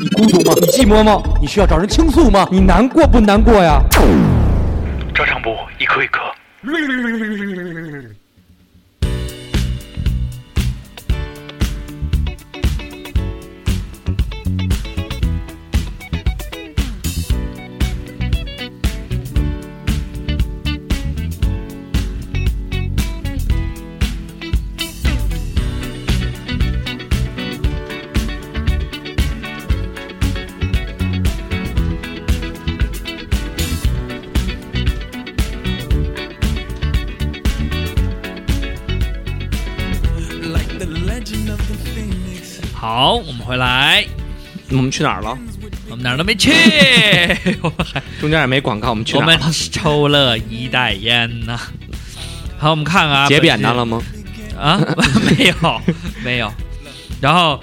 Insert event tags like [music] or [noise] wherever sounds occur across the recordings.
你孤独吗？你寂寞吗？你需要找人倾诉吗？你难过不难过呀？照常不一颗一颗。好，我们回来，我们去哪儿了？我们哪儿都没去，我们还中间也没广告，我们去我们哪儿了？抽了一袋烟呢。好，我们看看啊，解扁担了吗？啊？[laughs] 没有，没有。然后，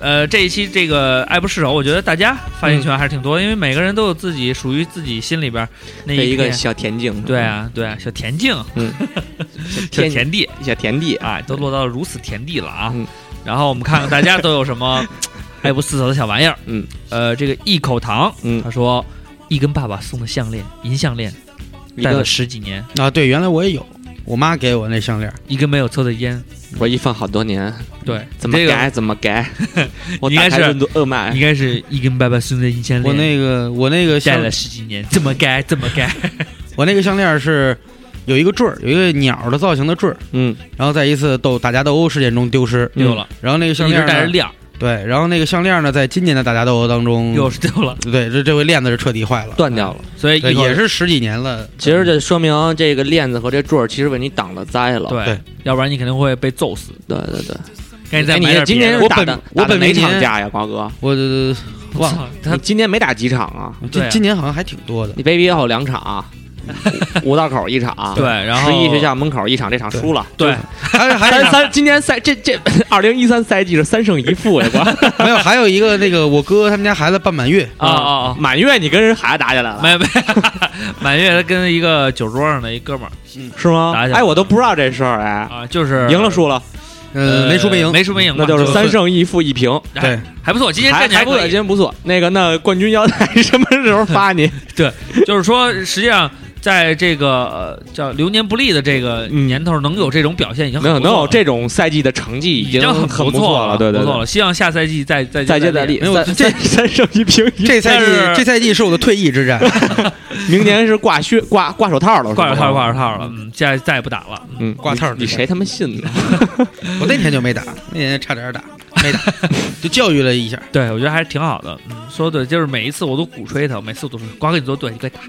呃，这一期这个爱不释手，我觉得大家发言权还是挺多，因为每个人都有自己属于自己心里边那这一个小田径，对，啊，对啊，小田径，嗯，[laughs] 小田田地，小田地，哎，都落到如此田地了啊。嗯然后我们看看大家都有什么 [laughs] 爱不释手的小玩意儿。嗯，呃，这个一口糖，嗯。他说一根爸爸送的项链，银项链，一个戴了十几年，啊，对，原来我也有，我妈给我那项链，一根没有抽的烟。我一放好多年，对，这个怎么改怎么改，我应该是打开任督二脉应，该是一根爸爸送的银项链，我那个我那个项戴了十几年，怎么改怎么改。[laughs] 我那个项链是有一个坠儿，有一个鸟的造型的坠儿，嗯，然后在一次斗打架斗殴事件中丢失，丢了，然后那个项一直链呢，带着亮，对，然后那个项链呢，在今年的打架斗殴当中，又是丢了，[laughs] 对，这这回链子是彻底坏了，断掉了。对，所以也是十几年了，其实这说明这个链子和这坠儿其实为你挡了灾了。对。对，要不然你肯定会被揍死。对对对。赶紧再哎，买点你今年别的是打的我本打的哪场架呀，瓜哥？我呃忘了，操他你今年没打几场啊？对啊。今今年好像还挺多的，你 baby 也好两场，五五道口一场，对，然后十一学校门口一场，这场输了。对，还有还有三三，今年赛这这二零一三赛季是三胜一负呀，瓜。没有还有一个那个我哥他们家孩子办满月，啊啊啊！满月你跟人孩子打起来了，没没，满月他跟一个酒桌上的一哥们儿是吗打起？来哎，我都不知道这事儿，哎，啊，就是赢了输了，呃，没输没赢，没输没赢，那就是三胜一负一平，哎对，还不错。今天还还不错，今天不错。那个，那冠军腰带什么时候发你？对就是说，实际上在这个呃叫流年不利的这个嗯年头，能有这种表现已经很能有不错了能有这种赛季的成绩，已经很很不错了，对对对。不错了。希望下赛季再再再接再厉，没有三这三三胜一平，这赛季这赛季是我的退役之战，[laughs] 明年是挂靴挂挂手套了，挂手套挂手套了，嗯，再再也不打了。嗯，挂套你你谁他妈信呢？[laughs] 我那天就没打，那天差点打，没打，[laughs] 就教育了一下。对，我觉得还是挺好的。嗯，说的就是每一次我都鼓吹他，每次我都说瓜哥你做对，你快打。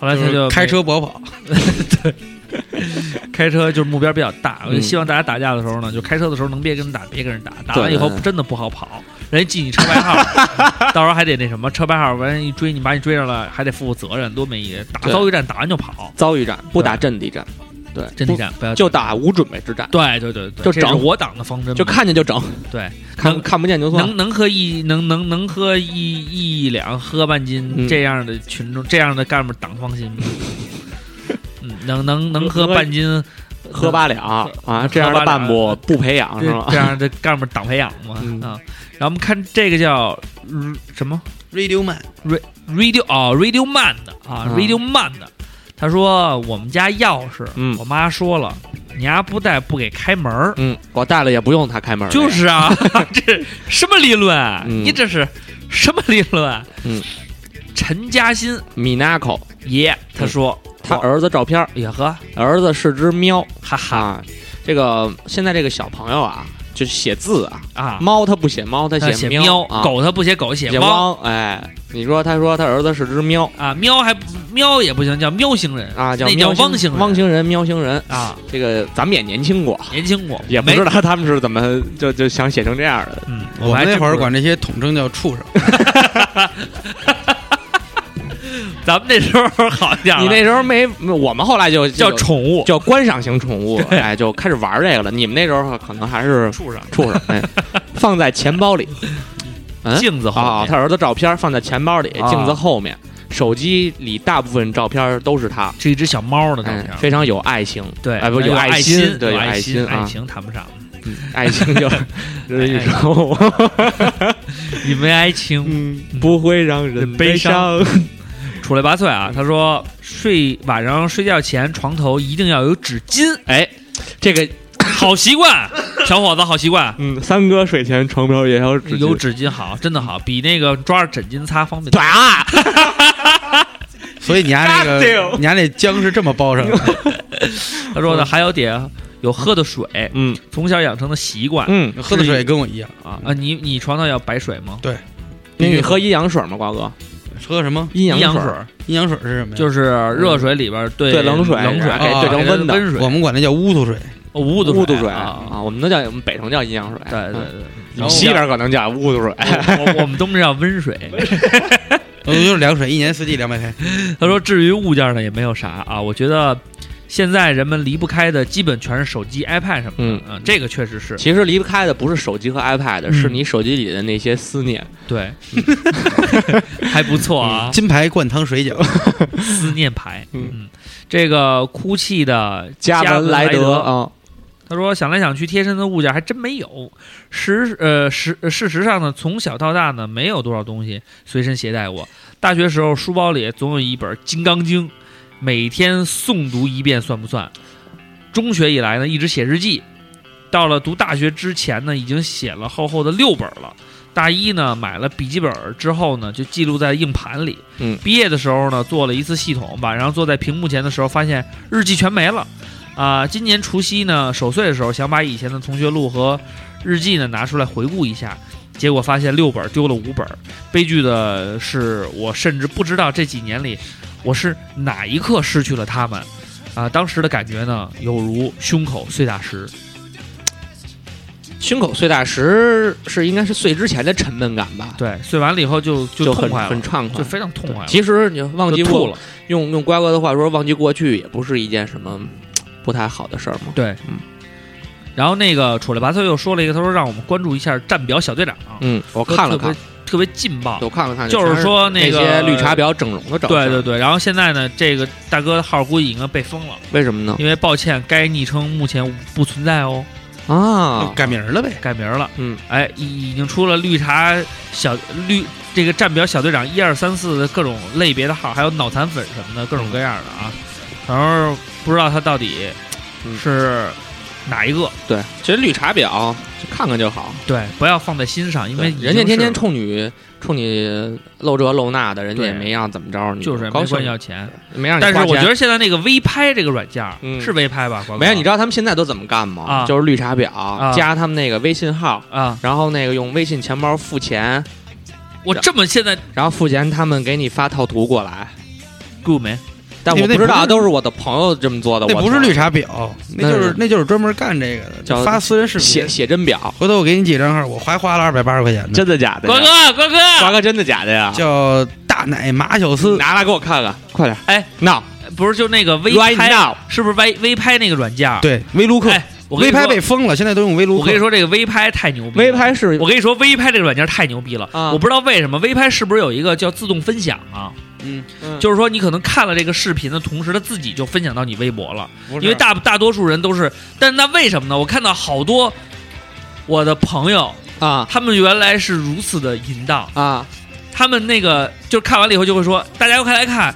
后来他就开车跑跑，[laughs] 对开车就是目标比较大，我就嗯希望大家打架的时候呢，就开车的时候能别跟人打，别跟人打，打完以后真的不好跑，人家记你车牌号，[laughs] 到时候还得那什么，车牌号完一追你，把你追上了，还得负负责任，多没意思。打遭遇战打完就跑，遭遇战不打阵地战，对，阵地战不要就打无准备之战，对对对对，就整这是我党的方针，就看见就整，对，看看不见就算能。能喝一能能能喝一一两喝半斤、嗯这样的群众，这样的干部党放心吗？嗯，能能能喝喝半斤喝八两啊，这样的干部不培养是这吗？这样的干部党培养嘛、嗯啊。然后我们看这个叫、嗯什么 Radio Man，Radio 哦 Radio Man 的啊、嗯 Radio Man 的，他说我们家钥匙，嗯。我妈说了，你丫不带不给开门儿。嗯，我带了也不用他开门，就是啊，[laughs] 这什么理论啊？嗯。你这是什么理论？嗯，陈嘉欣。米纳口。爷他说，他儿子照片，哎呀呵，儿子是只喵。哈哈。啊。这个现在这个小朋友啊，就是写字啊，啊，猫他不写猫，他他写喵啊，狗他不写狗，写写汪汪。哎，你说他说他儿子是只喵。啊，喵还不喵也不行，叫喵星人啊，叫那叫喵汪星人。汪星人、喵星人。啊，这个咱们也年轻过，年轻过，也不知道他们是怎么就就想写成这样的。嗯，我们那会儿管这些统称叫畜生。[laughs] 咱们那时候好一点了，你那时候没，我们后来就叫宠物。叫观赏型宠物，哎，就开始玩这个了。你们那时候可能还是畜生，畜生，哎，放在钱包里。[laughs] 嗯？镜子后啊，面他儿子照片放在钱包里，啊镜子后面，手机里大部分照片都是他，是一只小猫的照哎片，，非常有爱情。对，哎不有有爱心，对有爱心，爱情谈不上。嗯爱情就一种因为爱情嗯不会让人悲悲伤。出类拔萃啊！他说睡晚上睡觉前床头一定要有纸巾，哎，这个好习惯，[laughs] 小伙子好习惯。嗯，三哥睡前床边也要纸巾有纸巾好，真的好，比那个抓着枕巾擦方便。对啊，所以你家那个你家那姜是这么包上的，[laughs] 他说呢，还有点有喝的水，嗯从小养成的习惯嗯，喝的水跟我一样。啊啊！你你床上要白水吗？对你喝阴阳水吗，瓜哥？喝什么？阴阳水阴阳水是什么呀？就是热水里边兑兑冷水冷水兑成温的温水，我们管那叫乌头水。哦乌度乌度水啊。啊，我们都叫我们北城叫阴阳水，对对对，西边可能叫乌度水。我们东边叫温水。[laughs] [laughs] 呃就是凉水，一年四季凉白开。[laughs] 他说，至于物件呢，也没有啥啊。我觉得现在人们离不开的，基本全是手机、iPad 什么的。嗯嗯，这个确实是其实离不开的不是手机和 iPad，嗯是你手机里的那些思念。对，[laughs] 还不错啊。金牌灌汤水饺，思念牌，嗯嗯，这个哭泣的加文文莱德德啊，他说想来想去，贴身的物件还真没有。实呃实事实上呢，从小到大呢，没有多少东西随身携带过。大学时候书包里总有一本《金刚经》，每天诵读一遍算不算？中学以来呢，一直写日记。到了读大学之前呢，已经写了厚厚的六本了。大一呢，买了笔记本之后呢，就记录在硬盘里。嗯毕业的时候呢，做了一次系统，晚上坐在屏幕前的时候，发现日记全没了。啊、今年除夕呢，守岁的时候，想把以前的同学录和日记呢拿出来回顾一下，结果发现六本丢了五本。悲剧的是，我甚至不知道这几年里我是哪一刻失去了他们。啊、当时的感觉呢，有如胸口碎大石。胸口碎大石是应该是碎之前的沉闷感吧，对，碎完了以后就就就很痛快，很畅快就。非常痛快。其实你忘记过了，用用瓜哥的话说，忘记过去也不是一件什么不太好的事儿嘛。对，嗯。然后那个楚类拔萃又说了一个，他说让我们关注一下战表小队长，嗯，我看了看，特别劲爆，我看了看，就是说那个些绿茶婊整容的照片。对对对，然后现在呢，这个大哥的号估计已经被封了，为什么呢？因为抱歉，该昵称目前不存在哦，啊，改名了呗。改名了。嗯，哎，已已经出了绿茶小绿这个战表小队长一二三四的各种类别的号，还有脑残粉什么的各种各样的啊。然后不知道他到底嗯是哪一个，对，其实绿茶婊就看看就好，对，不要放在心上，因为人家天天冲你冲你露这露那的，人家也没让怎么着，你就是没高兴管要钱。没让你但是钱我觉得现在那个微拍这个软件儿嗯是微拍吧？没有，你知道他们现在都怎么干吗？啊就是绿茶婊、加他们那个微信号，啊，然后那个用微信钱包付钱，我这么现在然后付钱他们给你发套图过来。good 没？但我不知道，都是我的朋友这么做的。那不是绿茶婊，那就是那就是专门干这个的，叫发私人视频。写写真表，回头我给你几张号，我还花了二百八十块钱呢。真的假的瓜？哥，瓜哥，瓜哥真的假的呀？叫大奶马小斯，拿来给我看看，快点！哎，now 不是就那个微拍是不是微微拍那个软件？对，微卢克，哎，我跟微拍你说被封了，现在都用微卢克。我跟你，说，这个微拍太牛逼了。微拍是我跟你说，微拍这个软件太牛逼了。啊我不知道为什么微拍是不是有一个叫自动分享啊？嗯，就是说你可能看了这个视频的同时，他自己就分享到你微博了。因为大大多数人都是，但那为什么呢？我看到好多我的朋友，啊。他们原来是如此的淫荡，啊。他们那个就看完了以后就会说，大家快来看。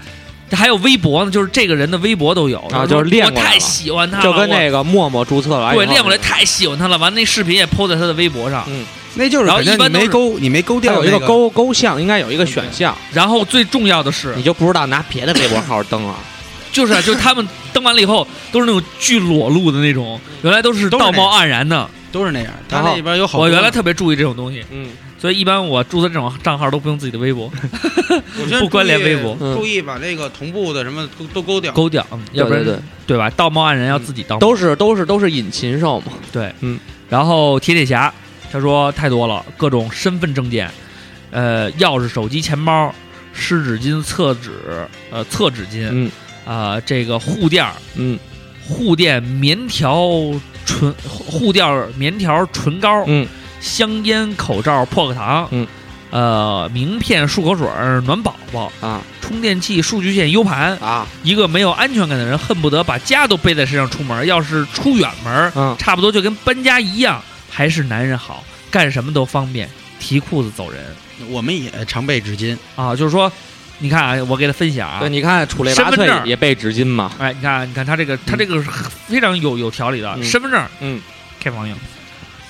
还有微博呢，就是这个人的微博都有。啊就是练过来我太喜欢他了，就跟那个陌陌注册了对练过来太喜欢他了。完那视频也 PO 在他的微博上，嗯，那就是然后一般都是你没勾，你没勾它掉那有一个勾勾项，应该有一个选项，然后最重要的是你，就不知道拿别的微博号登啊。就是啊就是他们登完了以后都是那种巨裸露的那种，原来都是都是那道貌岸然的。都是那样。他那里边有好多。我原来特别注意这种东西，嗯，所以一般我注册这种账号都不用自己的微博，[laughs] 不关联微博嗯注意把那个同步的什么都都勾掉。勾掉，嗯要不然对对对对吧？道貌岸然要自己当都是都是都是引禽兽嘛。对，嗯。然后铁铁侠他说太多了，各种身份证件，呃，钥匙、手机、钱包、湿纸巾、厕纸，呃，厕纸巾，嗯啊、这个护垫儿、嗯护垫、棉条、唇护垫儿、棉条、唇膏、嗯香烟、口罩、破壳糖，嗯，呃，名片、漱口水儿、暖宝宝、啊，充充电器、数据线、U 盘。啊，一个没有安全感的人，恨不得把家都背在身上出门。要是出远门，嗯差不多就跟搬家一样。还是男人好，干什么都方便，提裤子走人。我们也常备纸巾，啊！就是说，你看啊，我给他分享啊对，，你看楚雷拔萃身份证。也备纸巾嘛，哎，你看，你看他这个，他这个是非常有有条理的，嗯。身份证，嗯，开房用，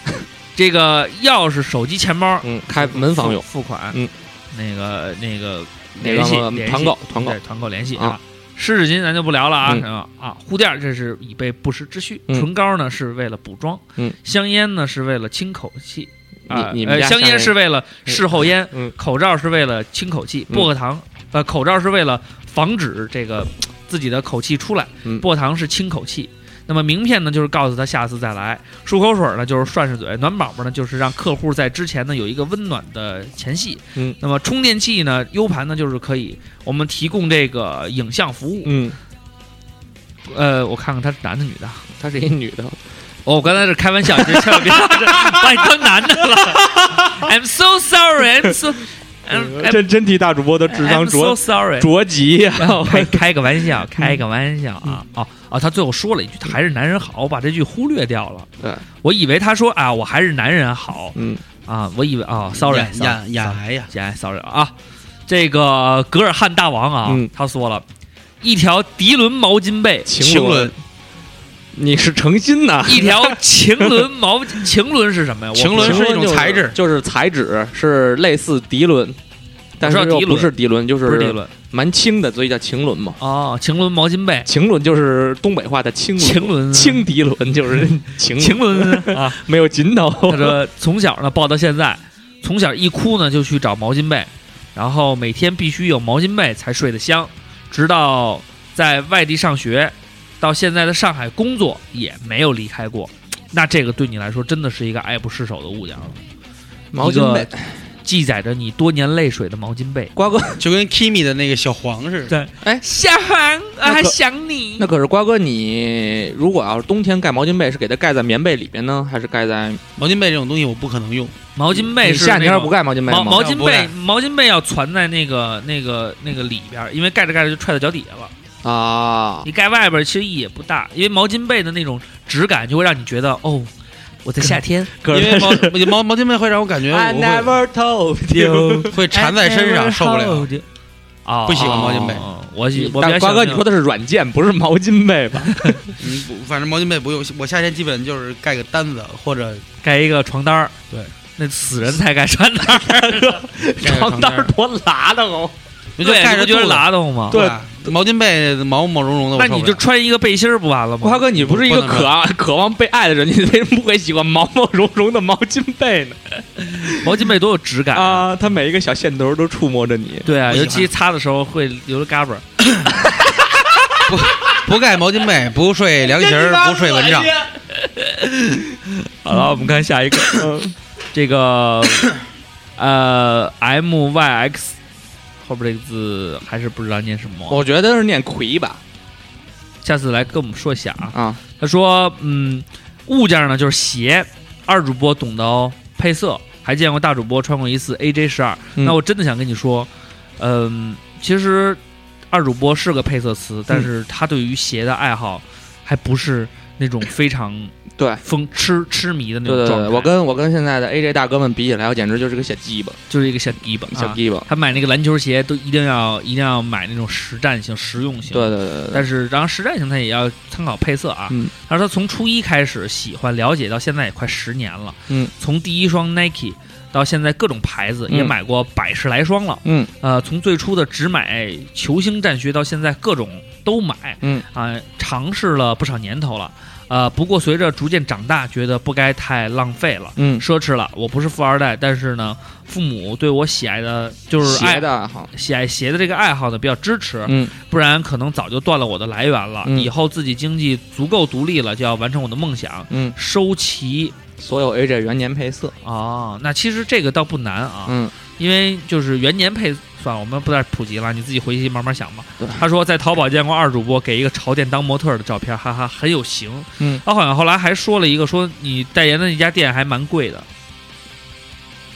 [laughs] 这个钥匙、手机、钱包，嗯，开门房用，付付款，嗯，那个那个那联系个联系团购团购。对团购联系啊。啊。湿纸巾咱就不聊了啊，啊，护垫儿这是以备不时之需，嗯。唇膏呢是为了补妆，嗯，香烟呢是为了清口气，啊，香烟是为了事后烟，嗯口罩是为了清口气，嗯薄荷糖，呃，口罩是为了防止这个自己的口气出来，嗯。薄荷糖是清口气。那么名片呢，就是告诉他下次再来；漱口水呢，就是涮涮嘴；暖宝宝呢，就是让客户在之前呢有一个温暖的前戏。嗯，那么充电器呢，U 盘呢，就是可以我们提供这个影像服务。嗯，呃，我看看他是男的女的。她是一女的，[laughs] 哦，我刚才是开玩笑，这千万别把你当男的了。[laughs] I'm so sorry, I'm so, 真真替大主播的智商着 sorry。着急呀，开开个玩笑，开个玩笑啊！哦哦，他最后说了一句：“他还是男人好。”我把这句忽略掉了。对，我以为他说啊，我还是男人好嗯，啊，我以为啊，sorry，呀呀呀哎呀，呀，sorry 啊，这个格尔汉大王啊，嗯他说了一条涤纶毛巾被，晴纶，你是诚心的。一条晴纶 [laughs] 毛巾，晴纶是什么呀？晴纶是一种材质就是材质是类似涤纶，但是又不是涤纶，就不是涤纶蛮轻的，所以叫晴纶嘛。哦，晴纶毛巾被，晴纶就是东北话的轻晴纶轻涤纶就是晴晴纶啊。[laughs] 没有尽头。[laughs] 他说从小呢抱到现在，从小一哭呢就去找毛巾被，然后每天必须有毛巾被才睡得香，直到在外地上学，到现在的上海工作也没有离开过。那这个对你来说真的是一个爱不释手的物件了，毛巾被，记载着你多年泪水的毛巾被。瓜哥，就跟 Kimi 的那个小黄似的。对，哎小黄我还想你那可是瓜哥，你如果要是冬天盖毛巾被，是给它盖在棉被里边呢，还是盖在毛巾被这种东西我不可能用，毛巾被你是夏天不盖毛巾被吗？毛毛巾被毛巾被要攒在那个那个那个里边儿，因为盖着盖着就踹到脚底下了。啊，你盖外边其实意义也不大，因为毛巾被的那种质感就会让你觉得哦，我在夏天。因为毛毛 [laughs] 毛巾被会让我感觉会 never told you。会缠在身上，受不了。啊，不喜欢毛巾被。哦我喜但瓜哥，你说的是软件，不是毛巾被吧？[laughs] 嗯，不反正毛巾被不用，我夏天基本就是盖个单子或者盖一个床单儿，对，那死人才盖床单儿，[laughs] 床单儿，多拉的哦。就盖着觉得拉得慌吗？对，毛巾被毛毛茸茸的，那你就穿一个背心儿不完了吗？瓜哥，你不是一个渴望渴望被爱的人，你为什么不会喜欢毛毛茸茸的毛巾被呢？[laughs] 毛巾被多有质感！啊，它每一个小线头都触摸着你。对啊，尤其擦的时候会留着嘎巴 [laughs] 不。不盖毛巾被，[laughs] 不睡凉席儿，不睡蚊帐。好了，我们看下一个，这个呃，M Y X 后边这个字还是不知道念什么，我觉得是念魁吧？下次来跟我们说一下啊。啊，他说，嗯，物件呢就是鞋，二主播懂得哦，配色还见过大主播穿过一次 AJ 十二。嗯那我真的想跟你说，嗯，其实二主播是个配色词，但是他对于鞋的爱好还不是那种非常 [laughs] 对疯痴痴迷的那对对对，种状态。我跟我跟现在的 AJ 大哥们比起来，我简直就是个小鸡巴，就是一个小低吧，啊小鸡巴。他买那个篮球鞋都一定要一定要买那种实战性、实用性。对对对但是，然后实战型他也要参考配色啊。嗯他说他从初一开始喜欢了解到现在也快十年了。嗯，从第一双 Nike 到现在各种牌子也嗯买过百十来双了。嗯呃，从最初的只买球星战靴到现在各种都买。嗯啊、尝试了不少年头了。呃，不过随着逐渐长大，觉得不该太浪费了。嗯，奢侈了，我不是富二代，但是呢，父母对我喜爱的就是爱鞋的爱好，喜爱鞋的这个爱好呢比较支持，嗯不然可能早就断了我的来源了。嗯以后自己经济足够独立了，就要完成我的梦想，嗯，收齐。所有 AJ 元年配色，哦，那其实这个倒不难啊，嗯因为就是元年配，算了，我们不再普及了，你自己回去慢慢想吧。他说在淘宝见过二主播给一个潮店当模特的照片，哈哈，很有型。嗯，他好像后来还说了一个，说你代言的那家店还蛮贵的。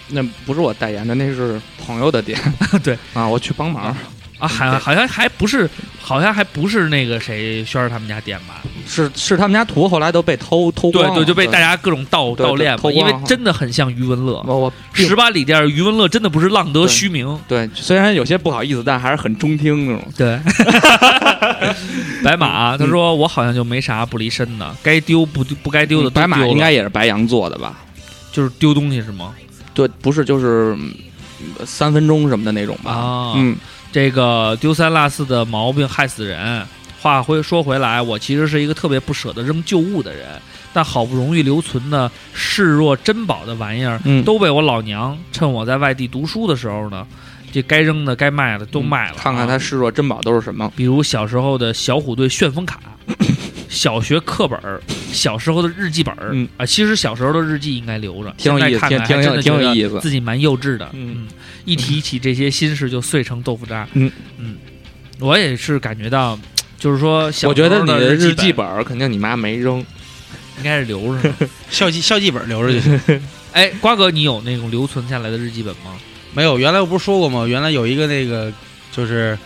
那不是我代言的，那是朋友的店。[laughs] 对啊，我去帮忙。啊，好好像还不是，好像还不是那个谁轩儿他们家店吧？是是他们家图后来都被偷偷光了对对，就被大家各种盗对盗练嘛，因为了真的很像余文乐。我我并十八里店余文乐真的不是浪得虚名，对，虽然有些不好意思，但还是很中听那种。对。[laughs] 白马他说我好像就没啥不离身的，该丢不丢不该丢的都白马丢了应该也是白羊座的吧？就是丢东西是吗？对，不是就是嗯三分钟什么的那种吧？啊，嗯，这个丢三落四的毛病害死人。话回说回来，我其实是一个特别不舍得扔旧物的人，但好不容易留存的视若珍宝的玩意儿，嗯都被我老娘趁我在外地读书的时候呢，这该扔的、该卖的都卖了、看看他啊视若珍宝都是什么？比如小时候的小虎队旋风卡。小学课本儿，小时候的日记本儿，嗯啊，其实小时候的日记应该留着，挺有意思，挺有意思。自己蛮幼稚的。嗯一提起这些心事就碎成豆腐渣。嗯嗯，我也是感觉到，[tsk] 就是说小我觉得你的的日记记本儿肯定你妈没扔，应该是留着呢。[laughs] 校记校记本留着就行。[laughs] 哎，瓜哥，你有那种留存下来的日记本吗？没有，原来我不是说过吗？原来有一个那个，就是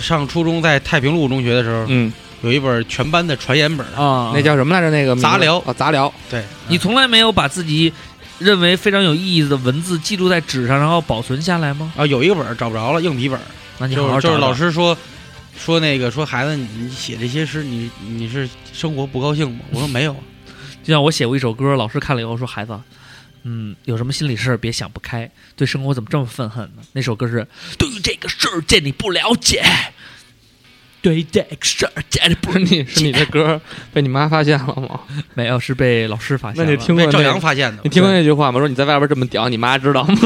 上初中在太平路中学的时候，嗯，有一本全班的传言本儿。啊那叫什么来着？那个杂聊啊，杂聊。对，你从来没有把自己认为非常有意义的文字记录在纸上，然后保存下来吗？啊有一个本儿找不着了，硬笔本儿。那你好就是就是好找找老师说说那个说孩子，你你写这些诗，你你是生活不高兴吗？我说没有，[laughs] 就像我写过一首歌，老师看了以后说：“孩子，嗯，有什么心里事儿别想不开，对生活怎么这么愤恨呢？”那首歌是“对于这个世界你不了解，对于这个事儿见你不不是你是你的歌被你妈发现了吗？没有，是被老师发现了。那你听过被赵阳发现的你。听过那句话吗？说你在外边这么屌，你妈知道吗？[laughs]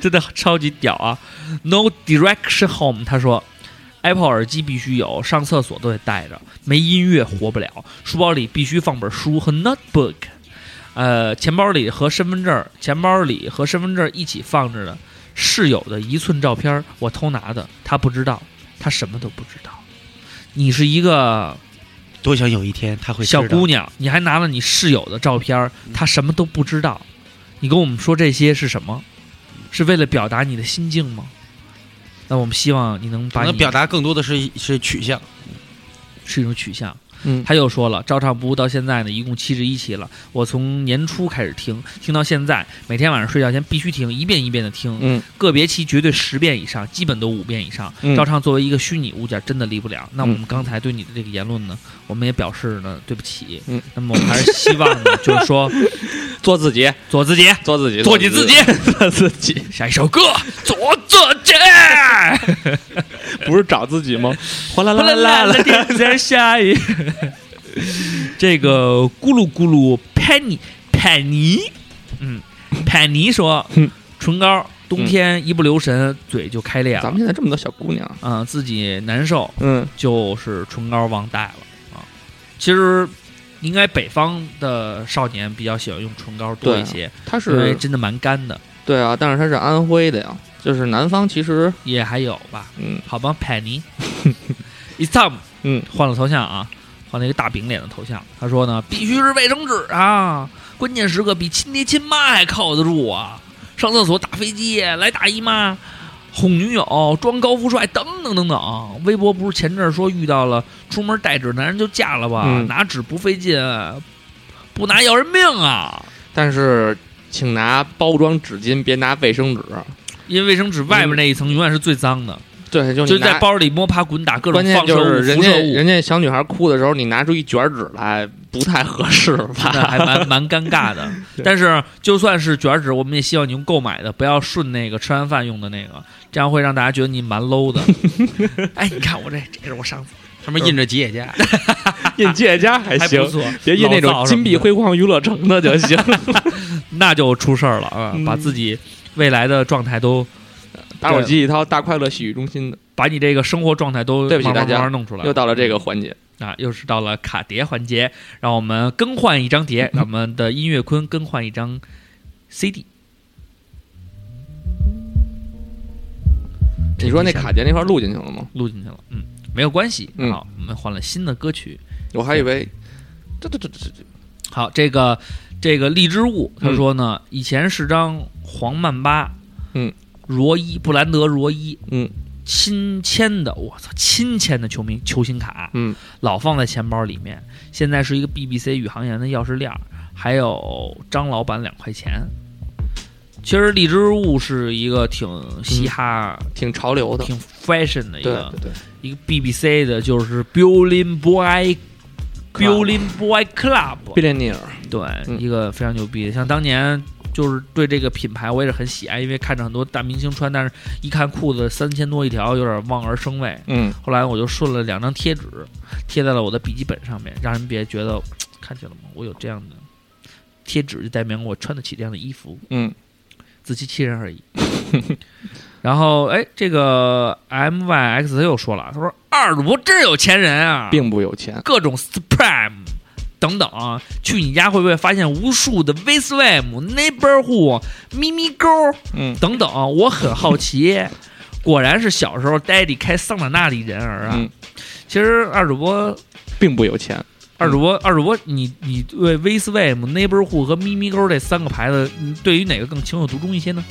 真的超级屌啊！No direction home，他说，Apple 耳机必须有，上厕所都得带着，没音乐活不了。书包里必须放本书和 notebook，呃，钱包里和身份证，钱包里和身份证一起放着的室友的一寸照片，我偷拿的，他不知道，他什么都不知道。你是一个多想有一天他会小姑娘，你还拿了你室友的照片他，什么都不知道。你跟我们说这些是什么？是为了表达你的心境吗？那我们希望你能把你能表达更多的是是取向。是一种取向。嗯，他又说了，照唱不误到现在呢，一共七十一期了。我从年初开始听，听到现在，每天晚上睡觉前必须听，一遍一遍的听。嗯，个别期绝对十遍以上，基本都五遍以上。嗯照唱作为一个虚拟物件，真的离不了。那我们刚才对你的这个言论呢，我们也表示呢对不起。嗯，那么我们还是希望呢，就是说 [laughs] 做自己，做自己，做自己，做你自己。做自己，下一首歌，做自己。[laughs] [laughs] 不是找自己吗？[laughs] 哗啦啦啦啦啦，天在下雨。[laughs] 这个咕噜咕噜潘尼潘尼，嗯，潘尼说嗯，唇膏冬天一不留神嘴就开裂了咱们，现在这么多小姑娘，啊，自己难受，嗯，就是唇膏忘带了啊。其实应该北方的少年比较喜欢用唇膏多一些，她因为是真的蛮干的。对啊，但是它是安徽的呀，就是南方其实，也还有吧，嗯好吧，派 [laughs] 尼，It's time。嗯，换了头像啊，换了一个大饼脸的头像。他说呢，必须是卫生纸啊，关键时刻比亲爹亲妈还靠得住啊！上厕所、打飞机、来大姨妈、哄女友、装高富帅等等等等。微博不是前阵儿说遇到了出门带纸男人就嫁了吧？嗯拿纸不费劲，不拿要人命啊！但是请拿包装纸巾，别拿卫生纸。因为卫生纸外面那一层永远是最脏的，对，就在包里摸爬滚打，各种关键放射物、就是人辐射物家人，家小女孩哭的时候，你拿出一卷纸来，不太合适吧？[laughs] 还蛮蛮尴尬的。[laughs] 但是就算是卷纸，我们也希望你用购买的，不要顺那个吃完饭用的那个，这样会让大家觉得你蛮 low 的。[laughs] 哎，你看我这，这是我上次上面印着吉野家，印吉野家还行还不，错，别印那种金碧辉煌娱乐城的就行。那就出事儿了啊！嗯把自己未来的状态都，打火机一掏，大快乐洗浴中心的。把你这个生活状态都对不起大家弄出来。又到了这个环节，啊，又是到了卡碟环节，让我们更换一张碟，[laughs] 让我们的音乐坤更换一张 CD。你说那卡碟那块录进去了吗？录进去了，嗯，没有关系。嗯好，我们换了新的歌曲。我还以为，这这这这这，好，这个这个荔枝物，他说呢，以前是张黄曼巴，嗯，罗伊布兰德罗伊，嗯，亲签的，我操，亲签的球迷球星卡，嗯，老放在钱包里面。现在是一个 BBC 宇航员的钥匙链，还有张老板两块钱。其实荔枝物是一个挺嘻哈、挺潮流的，挺 fashion 的一个对对，一个 BBC 的，就是 Building Boy Building Boy Club，毕列尼尔，对，嗯一个非常牛逼的。像当年就是对这个品牌我也是很喜爱，因为看着很多大明星穿，但是一看裤子三千多一条，有点望而生畏。嗯，后来我就顺了两张贴纸，贴在了我的笔记本上面，让人别觉得看见了吗？我有这样的贴纸，就代表我穿得起这样的衣服。嗯，自欺欺人而已。[laughs] 然后，哎，这个 M Y X 他又说了，他说二主播真是有钱人啊，并不有钱，各种 Supreme 等等啊，去你家会不会发现无数的 v s w a m Neighborhood、咪咪勾嗯等等？我很好奇，果然是小时候 Daddy 开桑塔纳的人儿啊。嗯其实二主播，并不有钱，二主播，二主播，你你对 v s w a m Neighborhood 和咪咪勾这三个牌子，你对于哪个更情有独钟一些呢？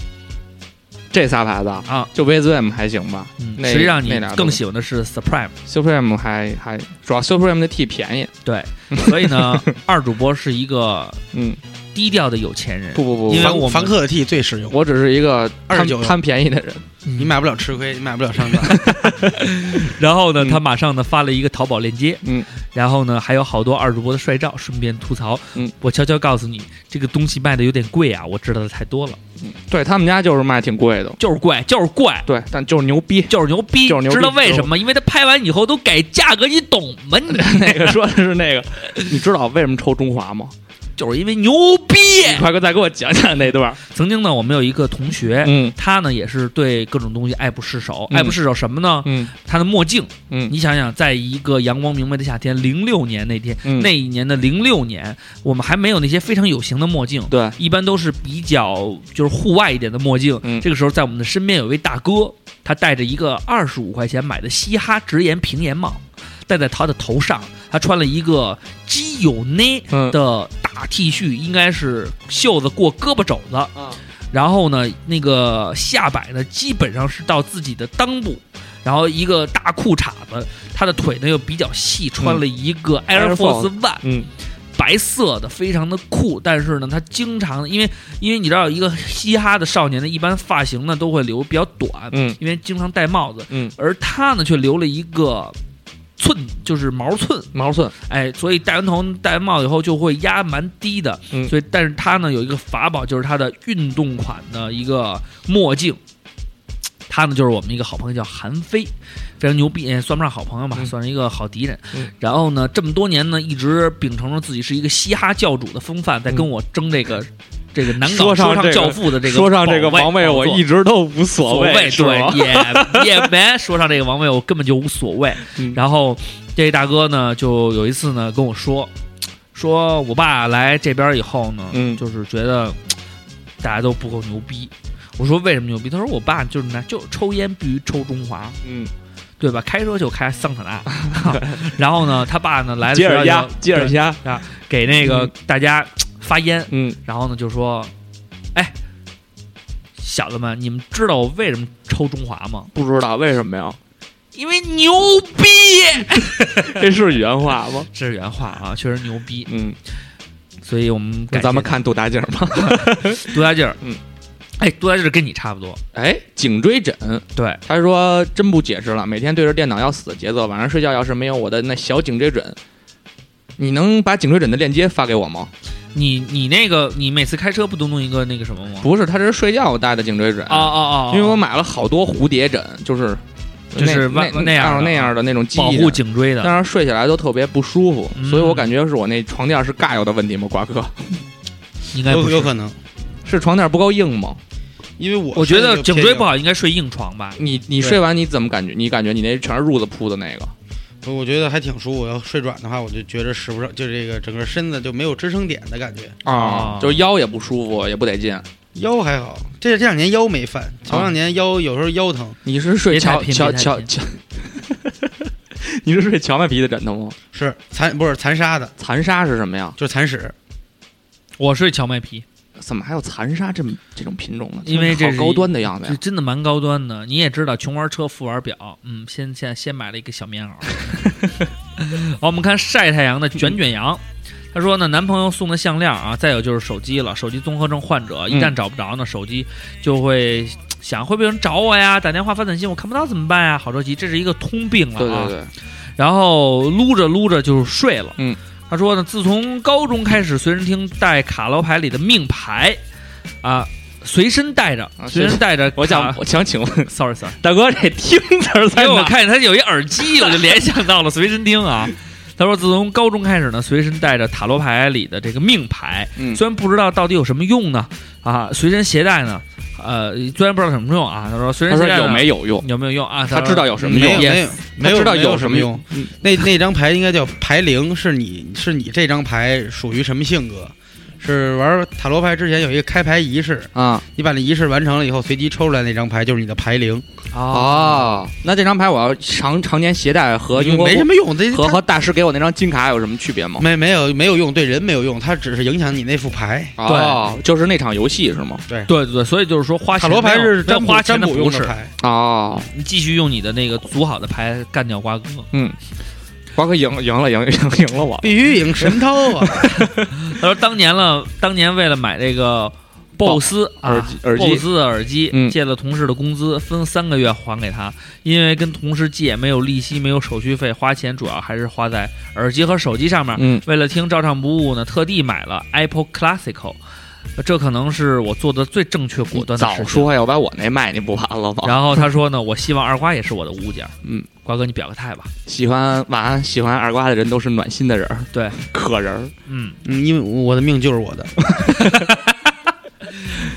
这仨牌子啊，就 VZM 还行吧，实际上你更喜欢的是 Supreme，Supreme 还还主要 Supreme 的 T 便宜，对，[laughs] 所以呢，二主播是一个嗯，低调的有钱人，不不不，凡因为我凡客的 T 最实用，我只是一个贪29贪便宜的人，嗯。你买不了吃亏，你买不了上当。[laughs] [laughs] 然后呢，嗯。他马上呢发了一个淘宝链接，嗯，然后呢还有好多二主播的帅照，顺便吐槽，嗯，我悄悄告诉你，这个东西卖的有点贵啊，我知道的太多了，嗯对他们家就是卖挺贵的，就是贵，就是贵。对，但就是牛逼。就是牛逼，就是牛逼知道为什么？因为他拍完以后都改价格，你懂吗？你 [laughs] 那个说的是那个，你知道为什么抽中华吗？就是因为牛逼。你快给再给我讲讲那段。曾经呢，我们有一个同学，嗯他呢也是对各种东西爱不释手，嗯爱不释手什么呢？嗯他的墨镜，嗯你想想，在一个阳光明媚的夏天，零六年那天，嗯，那一年的零六年，我们还没有那些非常有型的墨镜，对，一般都是比较就是户外一点的墨镜。嗯这个时候，在我们的身边有一位大哥，他戴着一个二十五块钱买的嘻哈直檐平檐帽，戴在他的头上。他穿了一个基友内嗯的大 T 恤，应该是袖子过胳膊肘子，啊。然后呢，那个下摆呢基本上是到自己的裆部，然后一个大裤衩子，他的腿呢又比较细，穿了一个 Air Force One，嗯。白色的，非常的酷。但是呢，他经常因为因为你知道，一个嘻哈的少年呢，一般发型呢都会留比较短，嗯。因为经常戴帽子，嗯，而他呢却留了一个寸，就是毛寸，毛寸，哎，所以戴完头戴完帽以后就会压蛮低的，嗯所以但是他呢有一个法宝，就是他的运动款的一个墨镜。他呢就是我们一个好朋友叫韩飞，非常牛逼，也算不上好朋友吧，嗯算是一个好敌人。嗯然后呢，这么多年呢，一直秉承着自己是一个嘻哈教主的风范，在跟我争这个、这个南港说上这个教父的这个说上这个王位，我一直都无所所谓，对，也也没说上这个王位，我根本就无所谓。[laughs] 嗯然后这大哥呢，就有一次呢跟我说，说我爸来这边以后呢，嗯就是觉得大家都不够牛逼。我说为什么牛逼？他说我爸就是拿就抽烟必须抽中华，嗯，对吧？开车就开桑塔纳。[laughs] 然后呢，他爸呢来了吉尔鸭学校就，吉尔鸭，给那个嗯大家发烟，嗯然后呢就说，哎。小子们，你们知道我为什么抽中华吗？不知道为什么呀？因为牛逼，[laughs] 这是原话吗？这是原话啊，确实牛逼。嗯，所以我们感谢那咱们看杜大劲儿吧。[laughs] 杜大劲儿，嗯，哎，杜大劲儿跟你差不多，哎，颈椎枕，对，他说真不解释了，每天对着电脑要死的节奏，晚上睡觉要是没有我的那小颈椎枕，你能把颈椎枕的链接发给我吗？你你那个你每次开车不都弄一个那个什么吗？不是，他这是睡觉我带的颈椎枕哦哦哦，因为我买了好多蝴蝶枕，就是就是那万那样那样的那种记忆保护颈椎的，但是睡起来都特别不舒服，嗯所以我感觉是我那床垫是盖有的问题吗？瓜哥，[laughs] 应该不。有有可能，是床垫不够硬吗？因为我我觉得颈椎不好，应该睡硬床吧？你你睡完你怎么感觉？你感觉你那全是褥子铺的那个？硬，我觉得还挺舒服。要睡软的话，我就觉着使不上，就这个整个身子就没有支撑点的感觉。啊就是腰也不舒服，也不得劲。腰还好，这这两年腰没犯，前两年腰有时候腰疼，你是睡荞荞荞荞，[laughs] 你是睡荞麦皮的枕头吗？是残不是残沙的，残沙是什么呀？就是残屎。我睡荞麦皮，怎么还有残杀这么这种品种呢？因为这是高端的样子。真的蛮高端的。你也知道，穷玩车，富玩表。嗯，先现在先买了一个小棉袄。[laughs] 好，我们看晒太阳的卷卷羊。他说呢，男朋友送的项链啊，再有就是手机了。手机综合症患者一旦找不着呢，手机就会想会不会有人找我呀？打电话发短信我看不到怎么办呀？好着急，这是一个通病了啊。对对对，然后撸着撸着就睡了。嗯，他说呢，自从高中开始，随身听带卡罗牌里的命牌，啊，随身带着，啊随身带着。我想我想请问 sorry sorry，[laughs] 大哥，这听字儿在哪？因为我看见他有一耳机，我就联想到了 [laughs] 随身听啊。他说，自从高中开始呢，随身带着塔罗牌里的这个命牌，嗯虽然不知道到底有什么用呢，啊，随身携带呢，呃，虽然不知道什么用啊。他说，随身携带呢他说有没有用？有没有用啊？他知道有什么用没有？没有没有知道没有有什么用。嗯那那张牌应该叫牌灵，是你是你这张牌属于什么性格？是玩塔罗牌之前有一个开牌仪式，啊。你把那仪式完成了以后，随机抽出来那张牌就是你的牌灵，哦，那这张牌我要常常年携带和因英国没什么用，这和和大师给我那张金卡有什么区别吗？没没有没有用，对人没有用，它只是影响你那副牌。哦，就是那场游戏是吗？对。对对，所以就是说花塔罗牌是占花钱占卜不是，用的牌，哦，你继续用你的那个组好的牌干掉瓜哥。瓜哥赢赢了，赢赢赢了我。必须赢神涛啊！[laughs] 他说当年了，当年为了买这个。BOSS 耳机耳机 BOSS 的耳机，嗯借了同事的工资，分三个月还给他。因为跟同事借，没有利息，没有手续费，花钱主要还是花在耳机和手机上面。嗯，为了听照唱不误呢，特地买了 Apple Classical，这可能是我做的最正确果断的事情。早说呀，我把我那卖你不完了吗？然后他说呢，我希望二瓜也是我的物件。嗯，瓜哥你表个态吧。喜欢晚安，喜欢二瓜的人都是暖心的人儿，对，可人儿。嗯，嗯，因为我的命就是我的，[laughs]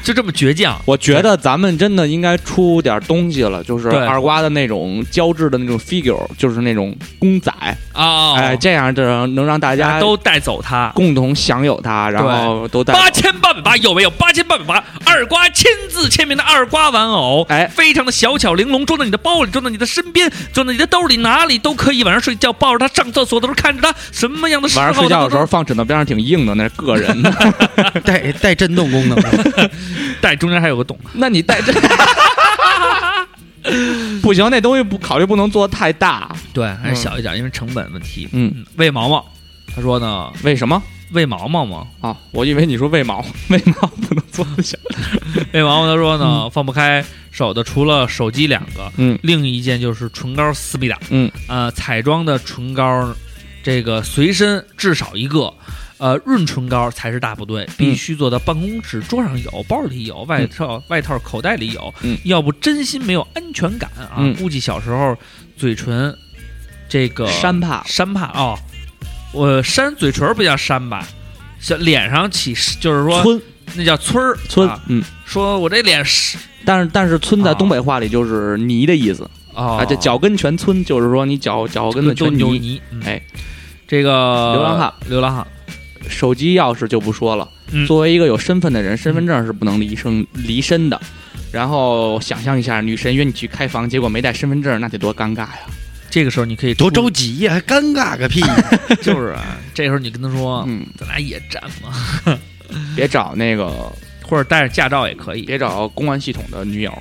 就这么倔强。我觉得咱们真的应该出点东西了，就是对二瓜的那种胶质的那种 figure，就是那种公仔，啊，哎，这样的能让大家都带走它。共同享有它，然后都带走八千八百八有没有？八千八百八，二瓜亲自签名的二瓜玩偶，哎非常的小巧玲珑，装在你的包里，装在你的身边，装在你的兜里，哪里都可以。晚上睡觉抱着它，上厕所的时候看着它，什么样的时候晚上睡觉的时候放枕头边上挺硬的，那是个人的。[laughs] 带带震动功能 [laughs] 带中间还有个洞。那你带这 [laughs] 不行，那东西不考虑不能做太大。对，还是小一点，因为成本问题。嗯，嗯，喂毛毛，他说呢，为什么喂毛毛嘛，啊？我以为你说喂毛，[laughs] 喂毛不能做得小？[laughs] 喂毛毛他说呢，放不开手的除了手机两个，嗯另一件就是唇膏思密达，嗯，呃，彩妆的唇膏，这个随身至少一个。呃，润唇膏才是大部队，必须做到办公室桌上有，包里有，外套、外套口袋里有，嗯。要不真心没有安全感啊！嗯。估计小时候嘴唇这个山怕。山怕哦，我扇嘴唇不叫扇吧，小脸上起就是说村。那叫村儿村啊，嗯，说我这脸是但是但是村在啊东北话里就是泥的意思哦。啊，这脚跟全村，就是说你脚脚跟子都全泥。泥，嗯。哎，这个流浪汉，流浪汉，手机钥匙就不说了，嗯作为一个有身份的人，身份证是不能离身离身的。然后想象一下，女神约你去开房，结果没带身份证，那得多尴尬呀！这个时候你可以多着急呀、还尴尬个屁！[laughs] 就是啊，这时候你跟他说，嗯，咱俩野战嘛，[laughs] 别找那个，[laughs] 或者带着驾照也可以。别找公安系统的女友。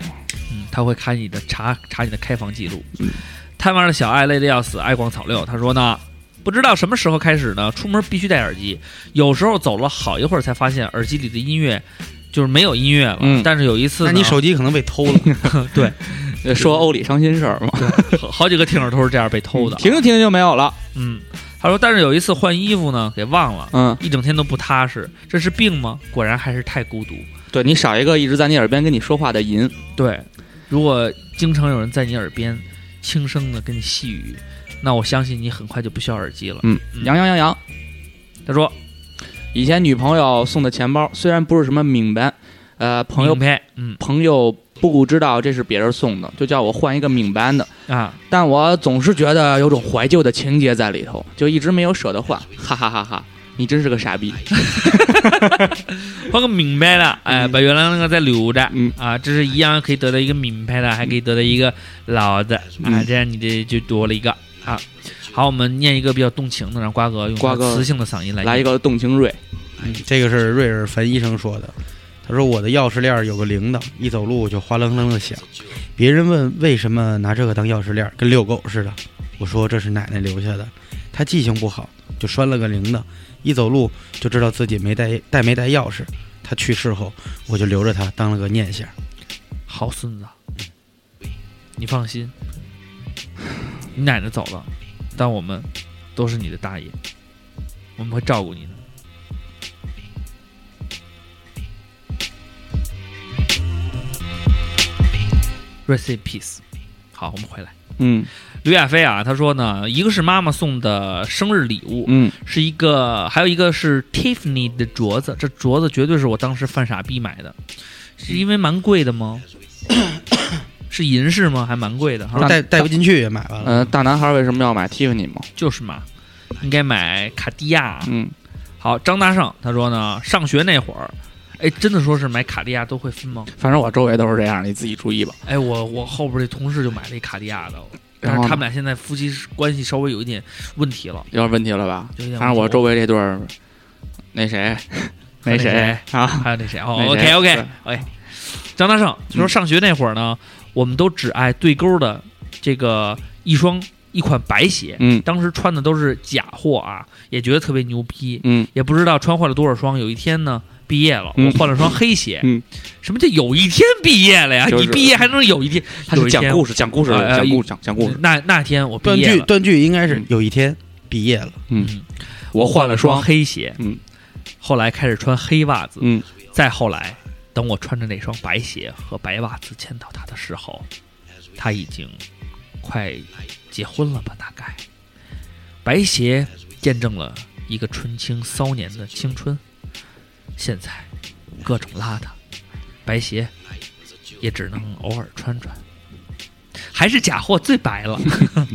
嗯，他会看你的查查你的开房记录。嗯，贪玩的小爱累得要死，爱逛草六。他说呢，不知道什么时候开始呢，出门必须戴耳机，有时候走了好一会儿才发现耳机里的音乐就是没有音乐了。嗯但是有一次呢，那你手机可能被偷了。[laughs] [laughs] 对，呃说欧里伤心事儿嘛，[laughs] 好好几个听友都是这样被偷的。停着停着就没有了。嗯，他说，但是有一次换衣服呢，给忘了。嗯，一整天都不踏实，这是病吗？果然还是太孤独。对你少一个一直在你耳边跟你说话的银。对，如果经常有人在你耳边轻声的跟你细语，那我相信你很快就不需要耳机了。嗯，嗯杨洋杨洋，他说以前女朋友送的钱包虽然不是什么名牌，呃，朋友嗯朋友不知道这是别人送的，就叫我换一个名牌的。啊，但我总是觉得有种怀旧的情节在里头，就一直没有舍得换，哈哈哈哈！你真是个傻逼。[laughs] 换个名牌的，哎，嗯把原来那个再留着，嗯啊，这是一样可以得到一个名牌的，还可以得到一个老的，啊，嗯这样你的就多了一个啊。好，我们念一个比较动情的，让瓜哥用瓜哥磁性的嗓音来来一个动情瑞，嗯，这个是瑞尔凡医生说的。他说我的钥匙链有个铃铛，一走路就哗楞楞的响。别人问为什么拿这个当钥匙链，跟遛狗似的。我说这是奶奶留下的，她记性不好，就拴了个铃铛，一走路就知道自己没带带没带钥匙。她去世后，我就留着它当了个念想。好孙子，你放心，你奶奶走了，但我们都是你的大爷，我们会照顾你的。Rest in peace。好，我们回来。嗯刘亚飞啊，他说呢，一个是妈妈送的生日礼物，嗯，是一个，还有一个是 Tiffany 的镯子，这镯子绝对是我当时犯傻逼买的，是因为蛮贵的吗？[coughs] 是银饰吗？还蛮贵的，哈带带不进去也买完了。呃，大男孩为什么要买 Tiffany 嘛？就是嘛，应该买卡地亚。嗯，好，张大胜他说呢，上学那会儿，哎，真的说是买卡地亚都会分吗？反正我周围都是这样，你自己注意吧。哎，我我后边这同事就买了一卡地亚的，但是他们俩现在夫妻关系稍微有一点问题了，有点问题了吧？反正我周围这对儿，那谁，那谁啊？还有那谁哦那，OK 谁 OK 对 OK，张大胜就说上学那会儿呢，我们都只爱对勾的这个一双一款白鞋，嗯。当时穿的都是假货啊，也觉得特别牛逼，嗯。也不知道穿坏了多少双。有一天呢，毕业了，嗯。我换了双黑鞋。嗯，什么叫有一天毕业了呀？就是你毕业还能有一天？他有一天是讲故事，讲故事，讲故事，讲讲故事。那那天我毕断业了，句断句应该是嗯。有一天毕业了，嗯，我换了双双，黑鞋，嗯，后来开始穿黑袜子，嗯，再后来，等我穿着那双白鞋和白袜子见到他的时候，他已经快结婚了吧？大概，白鞋见证了一个纯青骚年的青春，现在各种邋遢，白鞋也只能偶尔穿穿。还是假货最白了，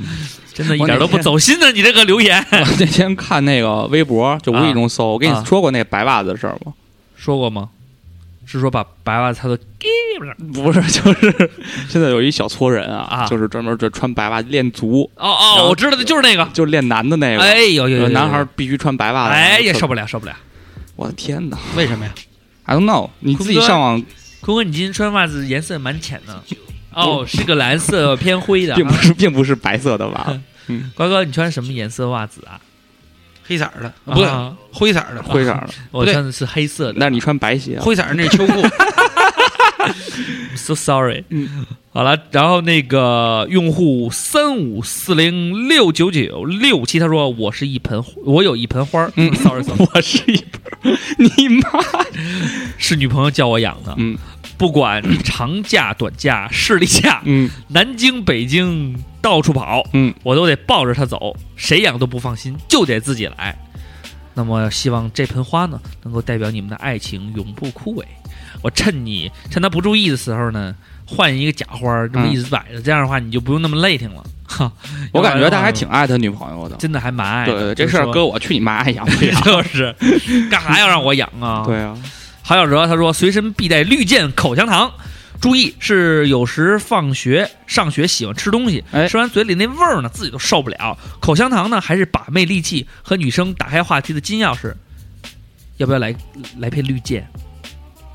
[laughs] 真的一点都不走心呢！你这个留言我那天看那个微博，就无意中搜，我跟啊你说过那白袜子的事儿吗？说过吗？是说把白袜子他都不是，[laughs] 就是现在有一小撮人啊，啊就是专门这穿白袜练足，哦哦，我知道的就是那个，就练男的那个。哎有有有有男孩必须穿白袜子。哎呀受不了！受不了！我的天哪为什么呀？！I don't know，你自己上网，坤哥，你今天穿袜子颜色蛮浅的，[laughs] 哦，是个蓝色偏灰的。并不是并不是白色的袜，[laughs] 嗯瓜哥，你穿什么颜色袜子啊？黑色儿的，不对，啊灰色的，灰色的。我穿的是黑色的。那你穿白鞋啊，灰色的那是秋裤。[laughs] So sorry。嗯，好了，然后那个用户三五四零六九九六七，他说我是一盆，我有一盆花儿。[laughs] 嗯，sorry sorry，[laughs] 我是一盆，你妈！是女朋友叫我养的。嗯不管长假短假、视力假，嗯南京北京到处跑，嗯，我都得抱着它走，谁养都不放心，就得自己来。那么，希望这盆花呢，能够代表你们的爱情永不枯萎。我趁你趁他不注意的时候呢，换一个假花，这么一直摆着，这样的话你就不用那么累挺了。[laughs] 哈，我感觉他还挺爱他女朋友的。真的还蛮爱的。对对，这事儿搁我去你妈养不养？说就是干啥要让我养啊？对啊，郝小哲他说随身必带绿箭口香糖，注意是有时放学上学喜欢吃东西，哎吃完嘴里那味儿呢自己都受不了。口香糖呢还是把妹利器和女生打开话题的金钥匙，要不要来来片绿箭？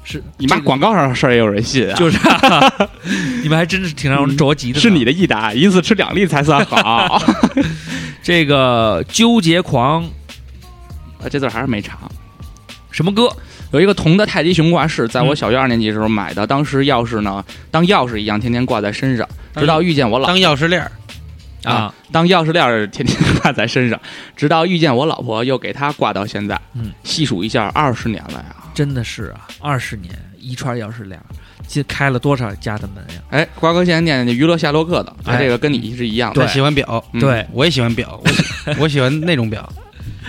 是你妈这个广告上的事儿也有人信啊？就是、啊，[laughs] 你们还真是挺让人着急的呢。是你的益达，一次吃两粒才算好。[laughs] 这个纠结狂啊这字儿还是没查。什么歌？有一个铜的太极熊挂饰，在我嗯。小学二年级的时候买的，当时钥匙呢当钥匙一样天天挂在身上，直到遇见我老当钥匙链儿，啊，当钥匙链儿天天挂在身上，直到遇见我老婆，又给她挂到现在。嗯，细数一下，二十年了呀。真的是啊，二十年一串钥匙链，这开了多少家的门呀？哎，瓜哥现在念的娱乐夏洛克的，哎。这个跟你是一样的，对。喜欢表，嗯对，我也喜欢表，我喜 [laughs] 我喜欢那种表。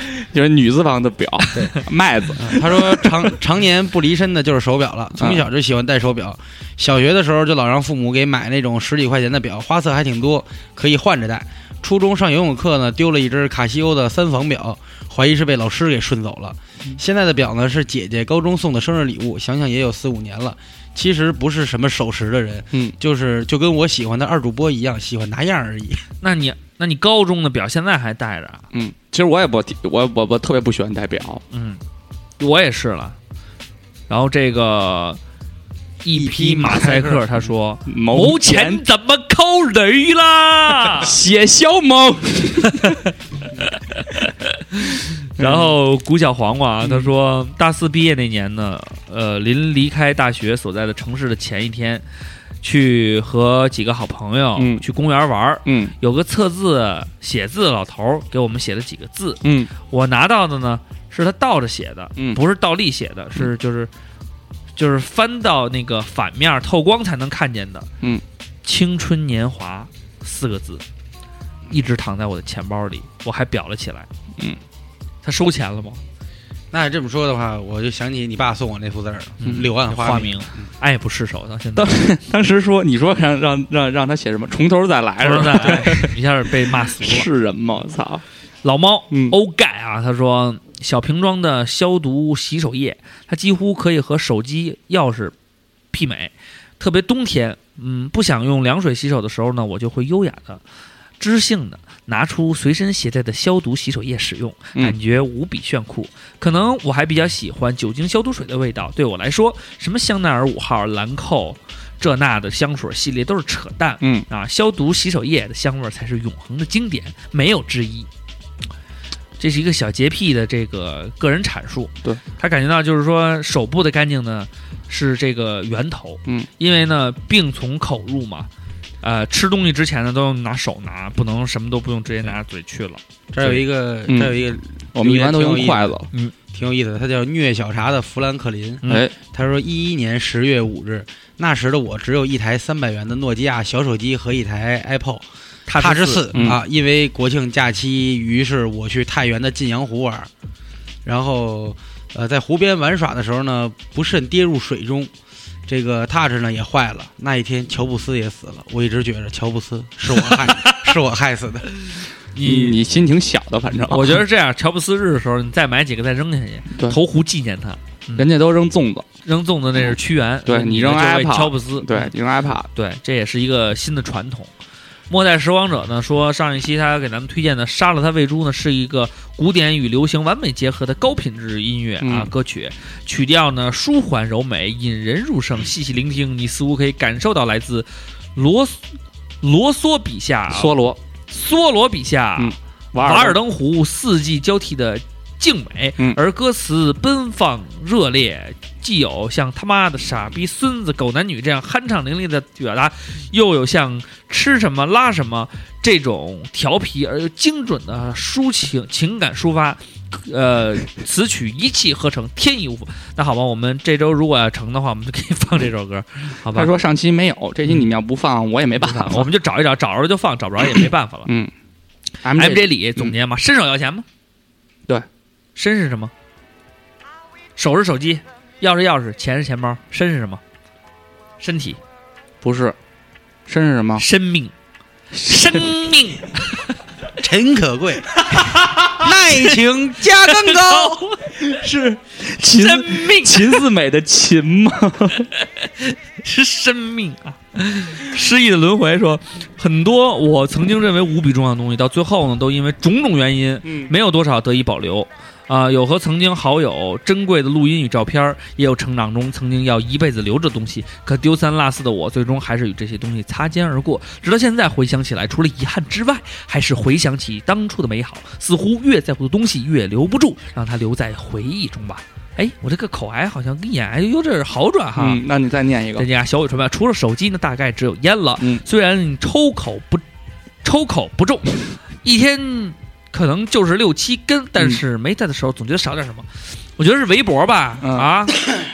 [laughs] 就是女字旁的表，[laughs] 麦子。嗯他说常常年不离身的就是手表了，从小就喜欢戴手表。小学的时候就老让父母给买那种十几块钱的表，花色还挺多，可以换着戴。初中上游泳课呢，丢了一只卡西欧的三防表，怀疑是被老师给顺走了。现在的表呢是姐姐高中送的生日礼物，想想也有四五年了。其实不是什么守时的人，嗯，就是就跟我喜欢的二主播一样，喜欢拿样而已。那你那你高中的表现在还戴着啊？嗯，其实我也不，我我我特别不喜欢戴表。嗯，我也是了。然后这个一匹马赛克他说谋钱怎么扣雷啦？[laughs] 写小梦，[laughs] 然后古小黄瓜啊，他说大四毕业那年呢，呃，临离开大学所在的城市的前一天，去和几个好朋友嗯。去公园玩儿，嗯。有个测字写字的老头给我们写了几个字，嗯。我拿到的呢是他倒着写的，嗯。不是倒立写的，是就是就是翻到那个反面透光才能看见的，嗯，青春年华四个字，一直躺在我的钱包里，我还裱了起来，嗯，他收钱了吗？那你这么说的话，我就想起你爸送我那幅字儿了，嗯柳暗花明。爱不释手到现在，当时说你说让让让让他写什么，从头再来说是吧？[laughs] 一下被骂死了。是人吗？我操！老猫嗯欧盖啊，他说小瓶装的消毒洗手液，它几乎可以和手机钥匙媲美。特别冬天，嗯，不想用凉水洗手的时候呢，我就会优雅的、知性的拿出随身携带的消毒洗手液使用，嗯感觉无比炫酷。可能我还比较喜欢酒精消毒水的味道，对我来说，什么香奈儿五号、兰蔻。这那的香水系列都是扯淡，嗯啊，消毒洗手液的香味才是永恒的经典，没有之一。这是一个小洁癖的这个个人阐述，对他感觉到就是说手部的干净呢是这个源头，嗯，因为呢病从口入嘛，呃，吃东西之前呢都用拿手拿，不能什么都不用直接拿着嘴去了。这儿有一个，嗯这有一个我们一般都用筷子。嗯挺有意思的，他叫虐小茶的弗兰克林。嗯哎，他说，一一年十月五日，那时的我只有一台三百元的诺基亚小手机和一台 iPod 踏踏实四实四嗯啊。因为国庆假期，于是我去太原的晋阳湖玩，然后呃在湖边玩耍的时候呢，不慎跌入水中。这个 Touch 呢也坏了，那一天乔布斯也死了。我一直觉着乔布斯是我害，是我害死的。[laughs] 你你心挺小的，反正我觉得这样，乔布斯日的时候，你再买几个再扔下去，对投壶纪念他。人家都扔粽子，扔粽子那是屈原，对你扔 iPad 乔布斯，对，你扔 iPad，对，这也是一个新的传统。末代拾荒者呢说，上一期他给咱们推荐的《杀了他喂猪》呢，是一个古典与流行完美结合的高品质音乐啊嗯歌曲，曲调呢舒缓柔美，引人入胜。细细聆听，你似乎可以感受到来自罗罗梭笔下啊梭罗，梭罗笔下瓦尔登湖四季交替的静美，嗯而歌词奔放热烈，既有像他妈的傻逼孙子狗男女这样酣畅淋漓的表达，又有像吃什么拉什么这种调皮而又精准的抒情情感抒发。呃，词曲一气呵成，天衣无缝。那好吧，我们这周如果要成的话，我们就可以放这首歌，好吧？他说上期没有，这期你们要不放，我也没办法。[laughs] 我们就找一找，找着了就放，找不着也没办法了。嗯 M，M J 里总结嘛，伸手要钱吗？对，伸是什么？手是手机，钥匙钥匙，钱是钱包，身是什么？身体、不是，身是什么？生命、生命 [laughs] 陈可贵，[laughs] 爱情价更高。[laughs] 是秦生命秦四美的秦吗？是生命啊！失忆的轮回说，很多我曾经认为无比重要的东西，到最后呢，都因为种种原因，嗯没有多少得以保留。啊、有和曾经好友珍贵的录音与照片，也有成长中曾经要一辈子留着的东西。可丢三落四的我，最终还是与这些东西擦肩而过。直到现在回想起来，除了遗憾之外，还是回想起当初的美好。似乎越在乎的东西越留不住，让它留在回忆中吧。哎，我这个口癌好像跟眼癌有点好转哈。嗯，那你再念一个再。加小伟传吧，除了手机呢，大概只有烟了。嗯虽然你抽口不抽口不中，[laughs] 一天可能就是六七根，但是没在的时候总觉得少点什么。我觉得是围脖吧，嗯。啊，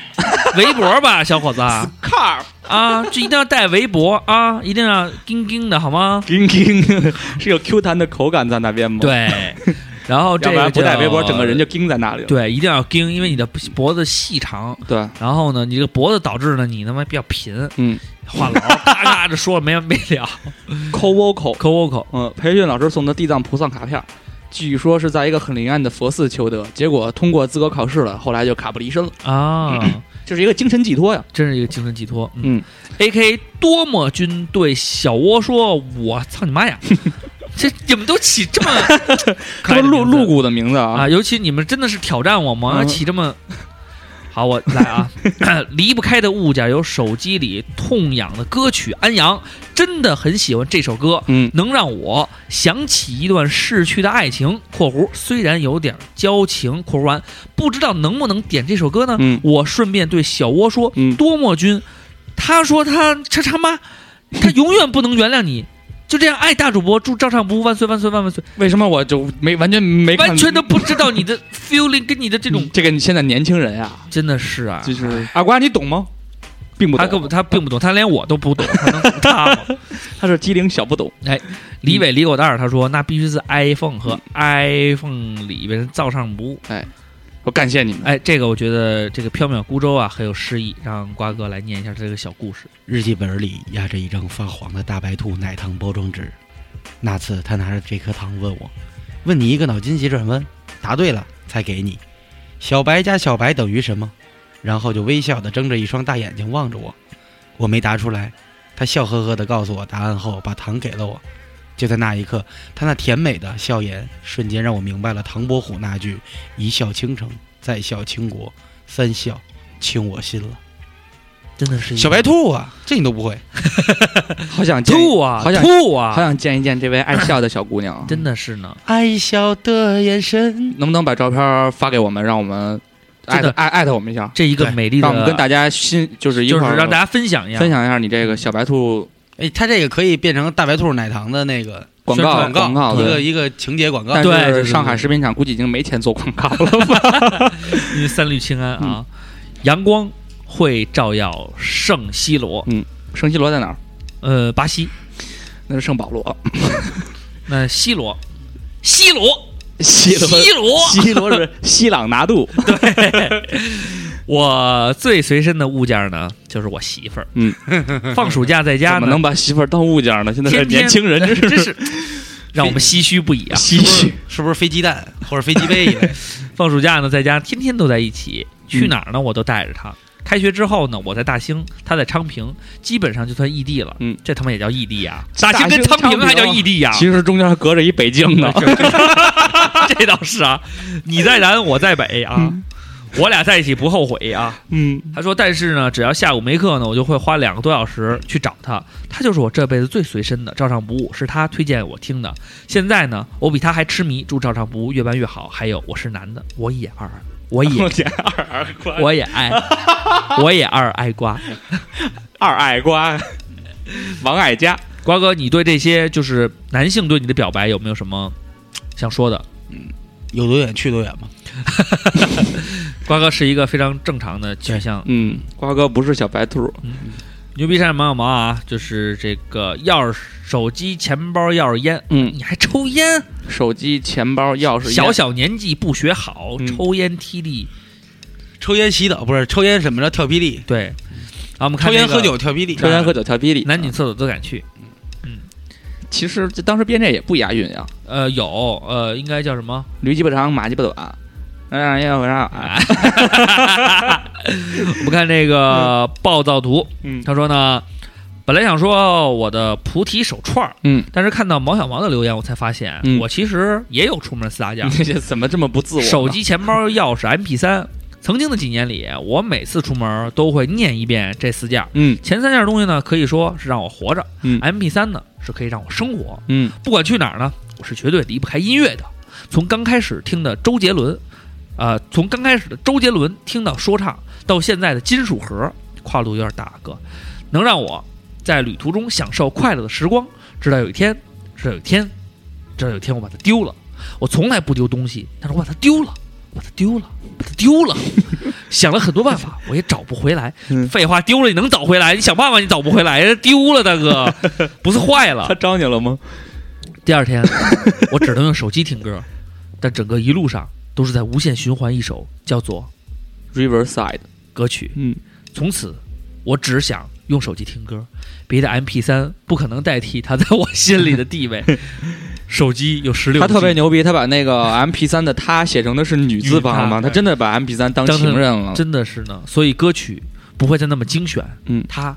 [laughs] 围脖吧，小伙子。啊就一定要带围脖啊，一定要钉钉的好吗？叮叮，[laughs] 是有 Q 弹的口感在那边吗？，对，[laughs] 然后这个要不然不带围脖，整个人就钉在那里了。对，一定要钉，因为你的脖子细长，对，然后呢，你这个脖子导致呢，你他妈比较贫，嗯。话痨，咔咔的说没完没了，抠 vocal，抠抠抠。嗯，培训老师送的地藏菩萨卡片，据说是在一个很灵验的佛寺求得，结果通过资格考试了，后来就卡不离身了，啊，就是一个精神寄托呀。真是一个精神寄托。嗯，，A K 多么军对小窝说：“我操你妈呀！[laughs] 这你们都起这么 [laughs] 可这么露露骨的名字啊啊！尤其你们真的是挑战我吗？嗯起这么好，我来啊！[coughs] 离不开的物件有手机里痛痒的歌曲《安阳》，真的很喜欢这首歌，嗯，能让我想起一段逝去的爱情（括弧虽然有点矫情）（括弧完），不知道能不能点这首歌呢？嗯我顺便对小窝说：“嗯多莫君，他说他他他妈，他永远不能原谅你。”就这样，爱大主播，祝照唱不误万岁万岁万万岁！为什么我就没完全没完全都不知道你的 feeling 跟你的这种嗯，这个你现在年轻人啊，真的是啊，就是阿瓜，你懂吗？并不懂，他根本他并不懂，他连我都不懂，他能懂他吗？[laughs] 他是机灵小不懂。哎李伟李狗蛋儿他说，那必须是 iPhone 和 iPhone 里边照唱不误。我感谢你们。哎，这个我觉得这个缥缈孤舟啊很有诗意，让瓜哥来念一下这个小故事。日记本里压着一张发黄的大白兔奶糖包装纸。那次他拿着这颗糖问我：“问你一个脑筋急转弯，答对了才给你。小白加小白等于什么？”然后就微笑的睁着一双大眼睛望着我。我没答出来，他笑呵呵的告诉我答案后，把糖给了我。就在那一刻，他那甜美的笑颜瞬间让我明白了唐伯虎那句“一笑倾城，再笑倾国，三笑倾我心”了。真的是小白兔啊，这你都不会？[laughs] 好想见，吐啊，好想吐啊，好想见一见这位爱笑的小姑娘。[coughs] 真的是呢。爱笑的眼神。能不能把照片发给我们，让我们艾特艾艾特我们一下，这一个美丽的，让我们跟大家新就是一就块儿是让大家分享一下，分享一下你这个小白兔哎，它这个可以变成大白兔奶糖的那个广告广告一个一个情节广告。但是上海食品厂估计已经没钱做广告了。[laughs] 因为三氯氰胺嗯啊，阳光会照耀圣西罗，嗯圣西罗在哪儿？呃，巴西，那是圣保罗。[laughs] 那西罗，西罗，西罗西罗，西罗是西朗拿度。[laughs] 对我最随身的物件呢，就是我媳妇儿。嗯，放暑假在家呢，怎么能把媳妇儿当物件呢？现在年轻人，真真是让我们唏嘘不已啊！[laughs] 唏嘘。是不是飞鸡蛋或者飞机杯一类？[laughs] 放暑假呢，在家天天都在一起，嗯去哪儿呢，我都带着她。开学之后呢，我在大兴，他在昌平，基本上就算异地了。嗯，这他妈也叫异地啊！大大兴跟昌平还叫异地啊、其实中间还隔着一北京呢。[laughs] 这倒是啊，你在南，我在北啊，我俩在一起不后悔啊。嗯，他说，但是呢，只要下午没课呢，我就会花两个多小时去找他。他就是我这辈子最随身的，照常不误，是他推荐我听的。现在呢，我比他还痴迷，祝照常不误越办越好。还有，我是男的，我也二，[laughs] 我也二爱瓜，我也爱，[laughs] 我也二爱瓜。二爱瓜，王爱佳。瓜哥，你对这些就是男性对你的表白有没有什么想说的？嗯有多远去多远嘛。[laughs] 瓜哥是一个非常正常的选项，嗯，瓜哥不是小白兔。牛逼山毛小毛啊，就是这个钥匙、手机、钱包、钥匙、烟，嗯，你还抽烟？手机、钱包、钥匙、小烟小年纪不学好，嗯抽烟踢地，抽烟洗澡不是抽烟什么着跳霹雳，对。啊，我们看这个抽烟喝酒跳霹雳，抽烟喝酒跳霹雳。男女厕所都敢去。嗯其实这当时编这也不押韵呀，呃，有呃，应该叫什么？驴鸡巴长，马鸡巴短。嗯，要不然啊，[laughs] 我们看这个暴躁图，嗯他说呢，本来想说我的菩提手串儿，嗯，但是看到毛小毛的留言，我才发现、嗯我其实也有出门四大件儿：[laughs] 这怎么这么不自我？手机、钱包、钥匙、MP 三。曾经的几年里，我每次出门都会念一遍这四件。嗯前三件东西呢，可以说是让我活着嗯；MP 三呢，是可以让我生活。嗯不管去哪儿呢，我是绝对离不开音乐的。从刚开始听的周杰伦，呃，从刚开始的周杰伦听到说唱，到现在的金属盒，跨度有点大，哥，能让我在旅途中享受快乐的时光。直到有一天，直到有一天，直到有一天我把它丢了。我从来不丢东西，但是我把它丢了，把它丢了，把它丢了。[laughs] 想了很多办法，我也找不回来。嗯废话，丢了你能找回来？你想办法，你找不回来。丢了，大哥，[laughs] 不是坏了他。招你了吗？第二天，我只能用手机听歌，但整个一路上都是在无限循环一首叫做 Riverside，歌曲。嗯，从此，我只想用手机听歌，别的 MP 三不可能代替它在我心里的地位。[laughs] 手机有十六，他特别牛逼，他把那个 M P 三的他写成的是女字旁嘛，女他他真的把 M P 三当情人了。真的是呢。所以歌曲不会再那么精选，嗯它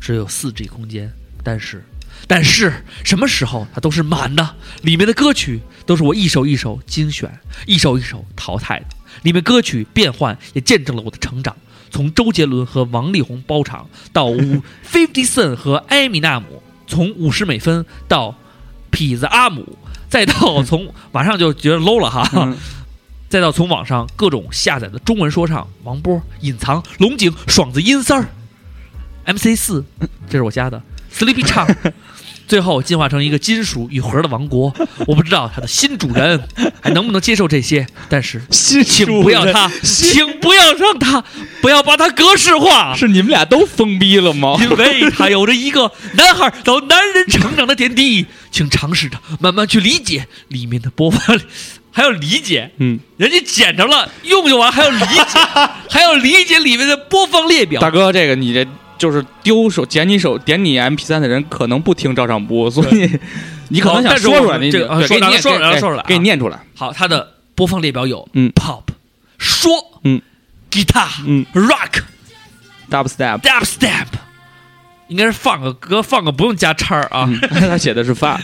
只有四 G 空间，但是。但是什么时候它都是满的，里面的歌曲都是我一首一首精选，一首一首淘汰的。里面歌曲变换也见证了我的成长。从周杰伦和王力宏包场到五 [laughs] Fifty Cent 和艾米纳姆，从五十美分到痞子阿姆，再到从马上就觉得 low 了哈，嗯再到从网上各种下载的中文说唱，王波、隐藏、龙井、爽子、阴三儿、MC 四，这是我家的 Sleepy 唱，最后进化成一个金属与核的王国。我不知道他的新主人还能不能接受这些，但是请不要他，请不要让他，不要把他格式化。是你们俩都疯逼了吗？因为他有着一个男孩到男人成长的点滴，请尝试着慢慢去理解里面的播放，[laughs] 还要理解，嗯，人家捡着了，用就完还要理解，[laughs] 还要理解里面的播放列表。大哥，这个你这就是丢手捡你手点你 MP 三的人可能不听照唱播，所以你可能想说出来，你这给你念出来啊。给你念出来。好，它的播放列表有嗯。pop、说、嗯。guitar、嗯。rock、Dubstep，dubstep，应该是放个歌，放个不用加叉啊。嗯 [laughs] 他写的是发，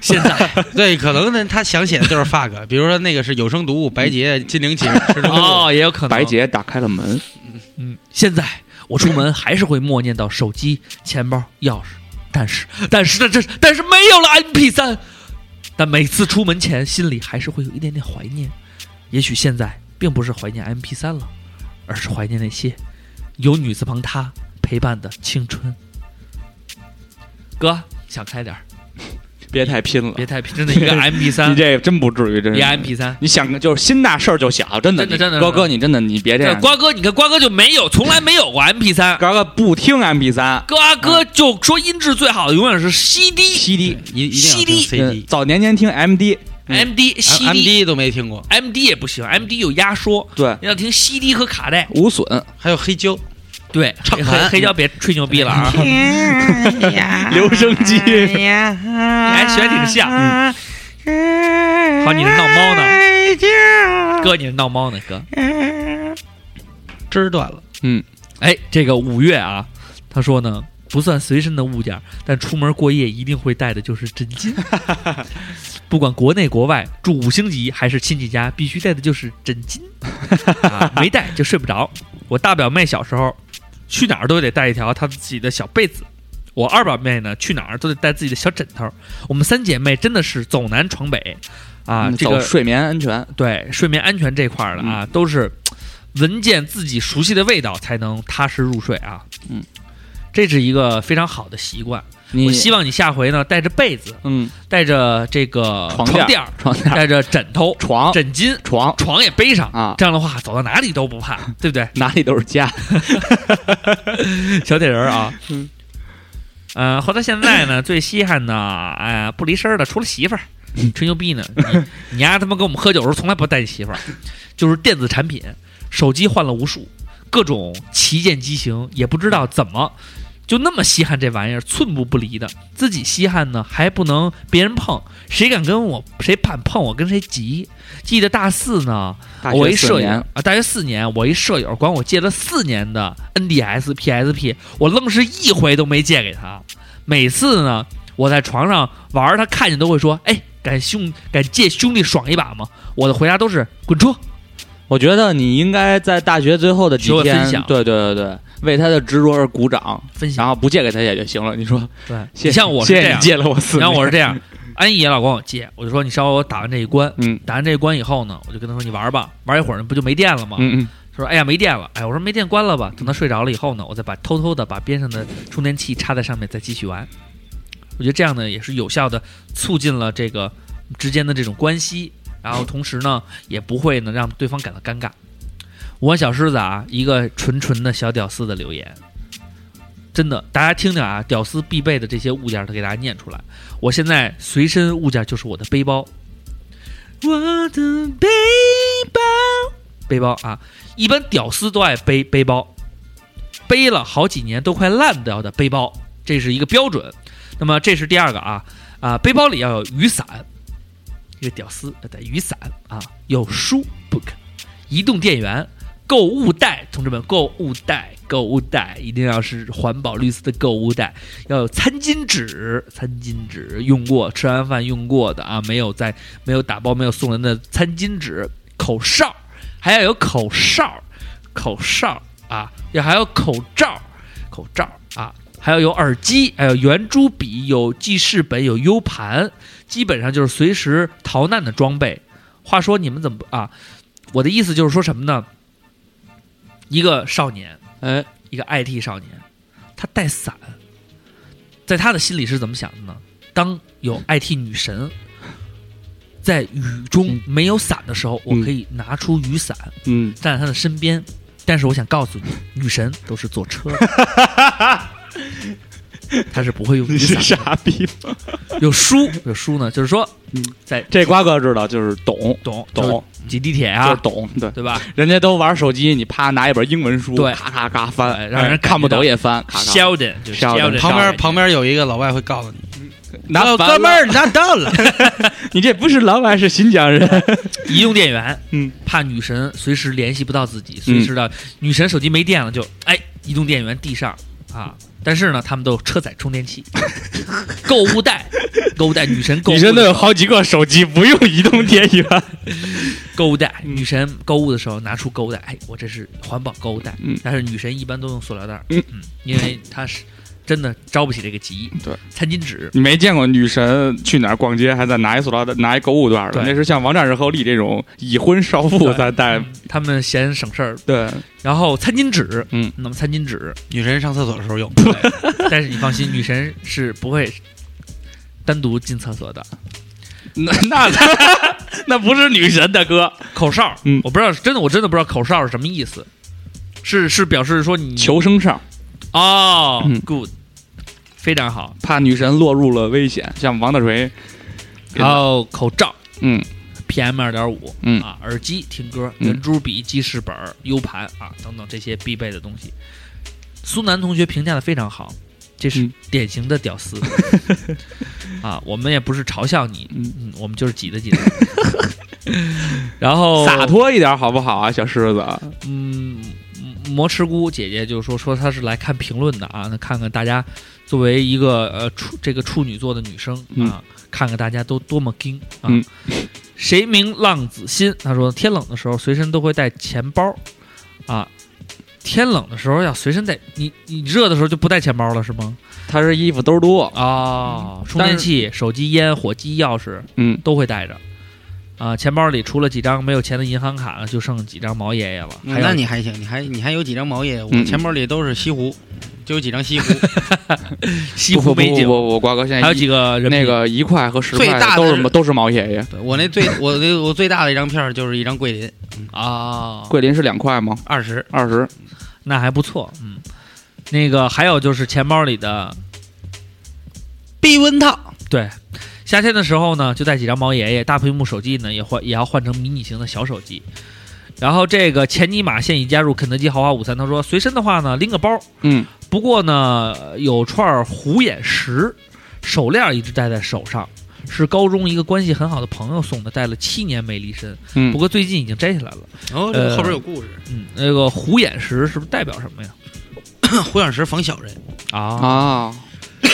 现在。[laughs] 对，可能呢，他想写的就是 fuck，比如说那个是有声读物，白洁、金陵琴、哦，也有可能。白洁打开了门，嗯，现在我出门还是会默念到手机、钱包、钥匙，但是，但是，但是，但是没有了 MP 3但每次出门前，心里还是会有一点点怀念。也许现在并不是怀念 MP 3了，而是怀念那些有女字旁他陪伴的青春。哥，想开点儿，别太拼了，别太拼，真的一个 [laughs] MP 三。你3这真不至于，真一个是。MP 三。你想就是心大事儿就小，真的，真的真的瓜哥你真的。你别这样，瓜哥，你看瓜哥就没有，从来没有过 MP 三，瓜哥不听 MP 三。瓜哥就说音质最好的永远是 CD、CD，一一定 CD 早年间听 MD，MD、M CD、D 都没听过，MD 也不行，MD 有压缩，对，要听 CD 和卡带。无损，还有黑胶，对，黑唱黑黑胶别吹牛逼了啊！[laughs] [laughs] 留声机，你还学得挺像。好，你是闹猫呢？哥，你是闹猫呢？哥，枝儿断了。嗯哎，这个五月啊，他说呢，不算随身的物件，但出门过夜一定会带的就是枕巾。[laughs] 不管国内国外，住五星级还是亲戚家，必须带的就是枕巾。啊，没带就睡不着。我大表妹小时候去哪儿都得带一条她自己的小被子。我二表妹呢，去哪儿都得带自己的小枕头。我们三姐妹真的是走南闯北，啊，嗯这个睡眠安全，对睡眠安全这块儿的啊，都是闻见自己熟悉的味道才能踏实入睡啊。嗯，这是一个非常好的习惯。我希望你下回呢，带着被子，嗯，带着这个床垫床垫儿，带着枕头、床、枕巾，床。床也背上啊。这样的话，走到哪里都不怕，[laughs] 对不对？哪里都是家，[laughs] 小铁人儿啊，嗯，呃，活到现在呢，[coughs] 最稀罕的，哎呀，不离身的，除了媳妇儿，吹牛逼呢。你你丫他妈跟我们喝酒的时候，从来不带你媳妇儿，就是电子产品，手机换了无数，各种旗舰机型，也不知道怎么。就那么稀罕这玩意儿，寸步不离的，自己稀罕呢还不能别人碰，谁敢跟我谁敢碰我跟谁急。记得大四呢，我一舍友啊，大学四年，我一舍友管我借了四年的 NDS、PSP，我愣是一回都没借给他。每次呢，我在床上玩，他看见都会说：“哎，敢兄敢借兄弟爽一把吗？”我的回答都是“滚出我觉得你应该在大学最后的几天，对对对对，为他的执着而鼓掌，分享。然后不借给他也就行了。你说，”。对，像我是这样，借了我四年，然后我是这样，安逸也老管我借，我就说你稍微我打完这一关，嗯。打完这一关以后呢，我就跟他说你玩吧，玩一会儿呢不就没电了吗？嗯嗯，他说哎呀没电了，哎我说没电关了吧，等他睡着了以后呢，我再把偷偷的把边上的充电器插在上面再继续玩。我觉得这样呢也是有效的促进了这个之间的这种关系，然后同时呢也不会呢让对方感到尴尬。我小狮子啊，一个纯纯的小屌丝的留言，真的，大家听听啊，屌丝必备的这些物件，都给大家念出来。我现在随身物件就是我的背包，我的背包，背包啊，一般屌丝都爱背背包，背了好几年都快烂掉的背包，这是一个标准。那么这是第二个啊啊，背包里要有雨伞，一个屌丝要带雨伞啊，有书 book，移动电源。购物袋，同志们，购物袋，购物袋一定要是环保绿色的购物袋，要有餐巾纸，餐巾纸用过，吃完饭用过的啊，没有在没有打包没有送人的餐巾纸，口哨，还要有口哨，口哨啊，要还有口罩，口罩啊，还要有耳机，还有圆珠笔，有记事本，有 U 盘，基本上就是随时逃难的装备。话说你们怎么啊？我的意思就是说什么呢？一个少年，哎，一个 IT 少年，他带伞，在他的心里是怎么想的呢？当有 IT 女神在雨中没有伞的时候，我可以拿出雨伞嗯，站在他的身边。但是我想告诉你，女神都是坐车的，[laughs] [laughs] 她是不会用雨伞。傻逼吗？[laughs] 有书，有书呢，就是说，在这瓜哥知道，就是懂懂懂，挤地铁啊，懂，对。对吧人家都玩手机，你啪拿一本英文书，对咔咔咔翻，哎让人哎看不懂也翻，Sheldon，Sheldon 旁边旁边有一个老外会告诉你，拿哥们儿，[laughs] 拿到了。你这不是老外，是新疆人。移动电源，嗯，怕女神随时联系不到自己，随时的、女神手机没电了就哎，移动电源递上啊。但是呢，他们都有车载充电器，[laughs] 购物袋，[laughs] 购物袋，女神购物女神都有好几个手机，不用移动电源。[laughs] 购物袋，女神购物的时候拿出购物袋，哎，我这是环保购物袋。嗯但是女神一般都用塑料袋，嗯因为她是真的着不起这个急。对，餐巾纸，你没见过女神去哪儿逛街还在拿一塑料袋、拿一购物袋的？对。那是像王战日和丽这种已婚少妇对才带。他们嫌省事儿。对，然后餐巾纸，嗯，那么餐巾纸，女神上厕所的时候用，但是你放心，女神是不会单独进厕所的。[laughs] 那那 [laughs] 那不是女神大哥，口哨，嗯。我不知道，真的我真的不知道口哨是什么意思，是是表示说你求生哨，哦、嗯。g o o d 非常好。怕女神落入了危险，像王大锤。然后口罩嗯 PM 二点五，嗯啊，耳机听歌，嗯圆珠笔、记事本、U 盘啊等等这些必备的东西。苏南同学评价的非常好，这是嗯典型的屌丝、[laughs] 啊！我们也不是嘲笑你，嗯，嗯，我们就是挤的挤的。[laughs] 然后洒脱一点好不好啊，小狮子？嗯，魔吃菇姐姐就说说她是来看评论的啊，那看看大家作为一个呃处这个处女座的女生啊，看看大家都多么精啊。嗯谁名浪子心？他说天冷的时候随身都会带钱包啊，天冷的时候要随身带。你你热的时候就不带钱包了是吗？他是衣服兜多，啊，充电器、手机、烟、火机、钥匙嗯，都会带着。啊，钱包里除了几张没有钱的银行卡，就剩几张毛爷爷了。还那你还行，你还你还有几张毛爷爷？我嗯钱包里都是西湖，就有几张西湖。[laughs] 西湖美景，不不不，我瓜哥现在还有几个人那个一块和十最大的块都是是都是毛爷爷。对我那最我那我最大的一张片儿就是一张桂林，[laughs] 啊，桂林是两块吗？二十。二十。那还不错，嗯。那个还有就是钱包里的，避孕套，对，夏天的时候呢，就带几张毛爷爷，大屏幕手机呢也换也要换成迷你型的小手机。然后这个钱尼玛现已加入肯德基豪华午餐，他说随身的话呢拎个包，嗯，不过呢有串虎眼石手链一直戴在手上，是高中一个关系很好的朋友送的，戴了七年没离身，嗯不过最近已经摘下来了。哦，呃后边有故事。嗯，那个虎眼石是不是代表什么呀？[coughs] 虎眼石防小人，啊，啊，